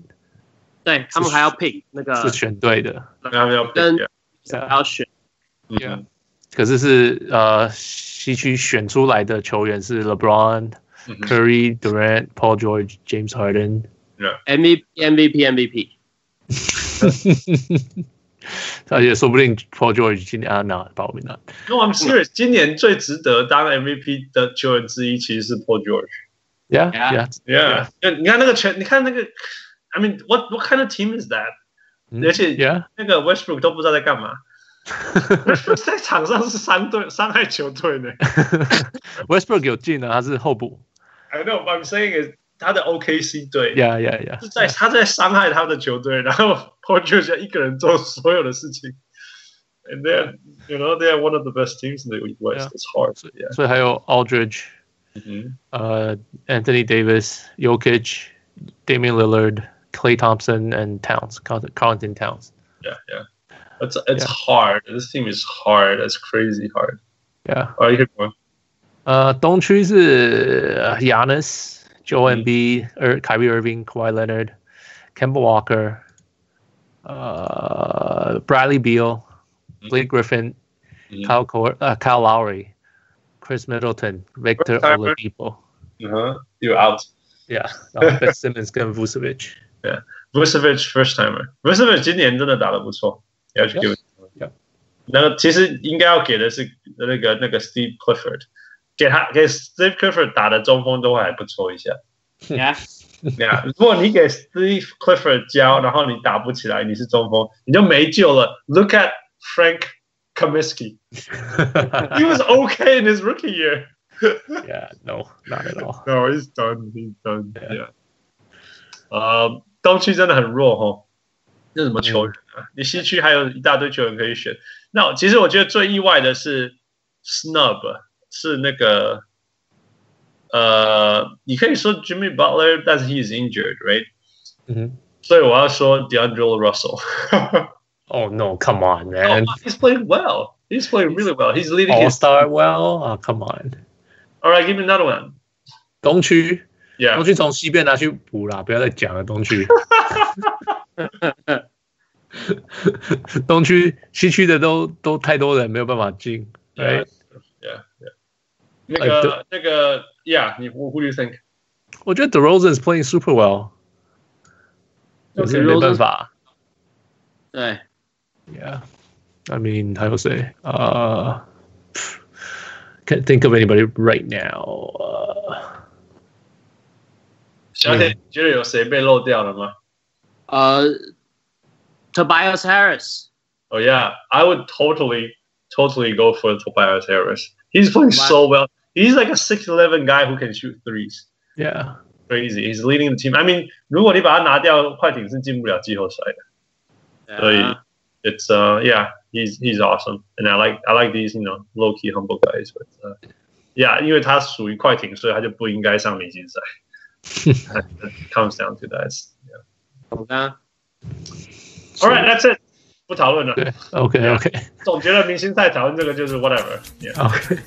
对他们还要 pick 那个是选对的，他们要跟还要选。Yeah，可是是呃西区选出来的球员是 LeBron、Curry、Durant、Paul George、James Harden。MVP MVP MVP。而且说不定 Paul George 今年啊拿报名了。 No, I'm serious。今年最值得当 MVP 的球员之一其实是 Paul George。 Yeah, yeah, yeah。你看那个全，你看那个，I mean, what what kind of team is that？而且那个 Westbrook 都不知道在干嘛。 在场上是伤队伤害球队呢。 Westbrook 有进啊，他是候补。 I know, what I'm saying is 他的 OKC 队，Yeah, Yeah, Yeah，是在他在伤害他的球队，然后 Paul George 一个人做所有的事情。And then, you know, they are one of the best teams in the West. It's hard. 所以还有 Aldridge，呃，Anthony Davis、Jokic、Damian Lillard、Klay Thompson and Towns, Carlton Towns. Yeah, yeah. It's it's yeah. hard. This team is hard. It's crazy hard. Yeah. Are you going? 呃，东区是 Giannis、Joel Embiid、er Kyrie Irving、Kawhi Leonard、Kemba Walker、呃 Bradley Beal、Blake Griffin、Kyle Cor 呃 Kyle Lowry、Chris Middleton、Victor Oladipo。嗯哼，You out. Yeah. 然后 Ben Simmons 跟 Vucevic。 Yeah. Vucevic first timer. Vucevic 今年真的打得不错。 要去给我，那个其实应该要给的是那个那个 Steve Clifford，给他给 Steve Clifford 打的中锋都还不错一下。Yeah，如果你给 Steve Clifford 教，然后你打不起来，你是中锋，你就没救了。Look at Frank Kaminsky，he was okay in his rookie year. Yeah, no, not at all. No, he's done. He's done. Yeah. 呃，东区真的很弱哦。 那什么球员啊？你西区还有一大堆球员可以选。那其实我觉得最意外的是 Snub，是那个呃，你可以说 Jimmy Butler，但是 he is injured，right？嗯哼。所以我要说 D'Angelo Russell。Oh no! Come on, man. Oh, he's playing well. He's playing really well. He's leading. All star well. Oh, come on. All right, give me another one. 东区，Yeah，东区从西边拿去补啦，不要再讲了，东区。东区、西区的都都太多人，没有办法进。对，Yeah，Yeah。那个那个，Yeah，你 Who do you think？我觉得 DeRozan is playing super well。可是没办法。对，Yeah。 I mean 还有谁？呃、uh,，can't think of anybody right now、uh,。小铁，你觉得有谁被漏掉了吗？ 呃、uh,，Tobias Harris。Oh yeah, I would totally, totally go for Tobias Harris. He's playing so well. He's like a six eleven guy who can shoot threes. Yeah, crazy. He's leading the team. I mean，如果你把他拿掉，快艇是进不了季后赛的。所以，it's uh yeah, he's he's awesome, and I like I like these you know low key humble guys. But uh, yeah，因为他属于快艇，所以他就不应该上明星赛。comes down to that. Yeah. Okay. All right, that's it. 不讨论了。OK OK。总觉得明星赛讨论这个就是 whatever。OK。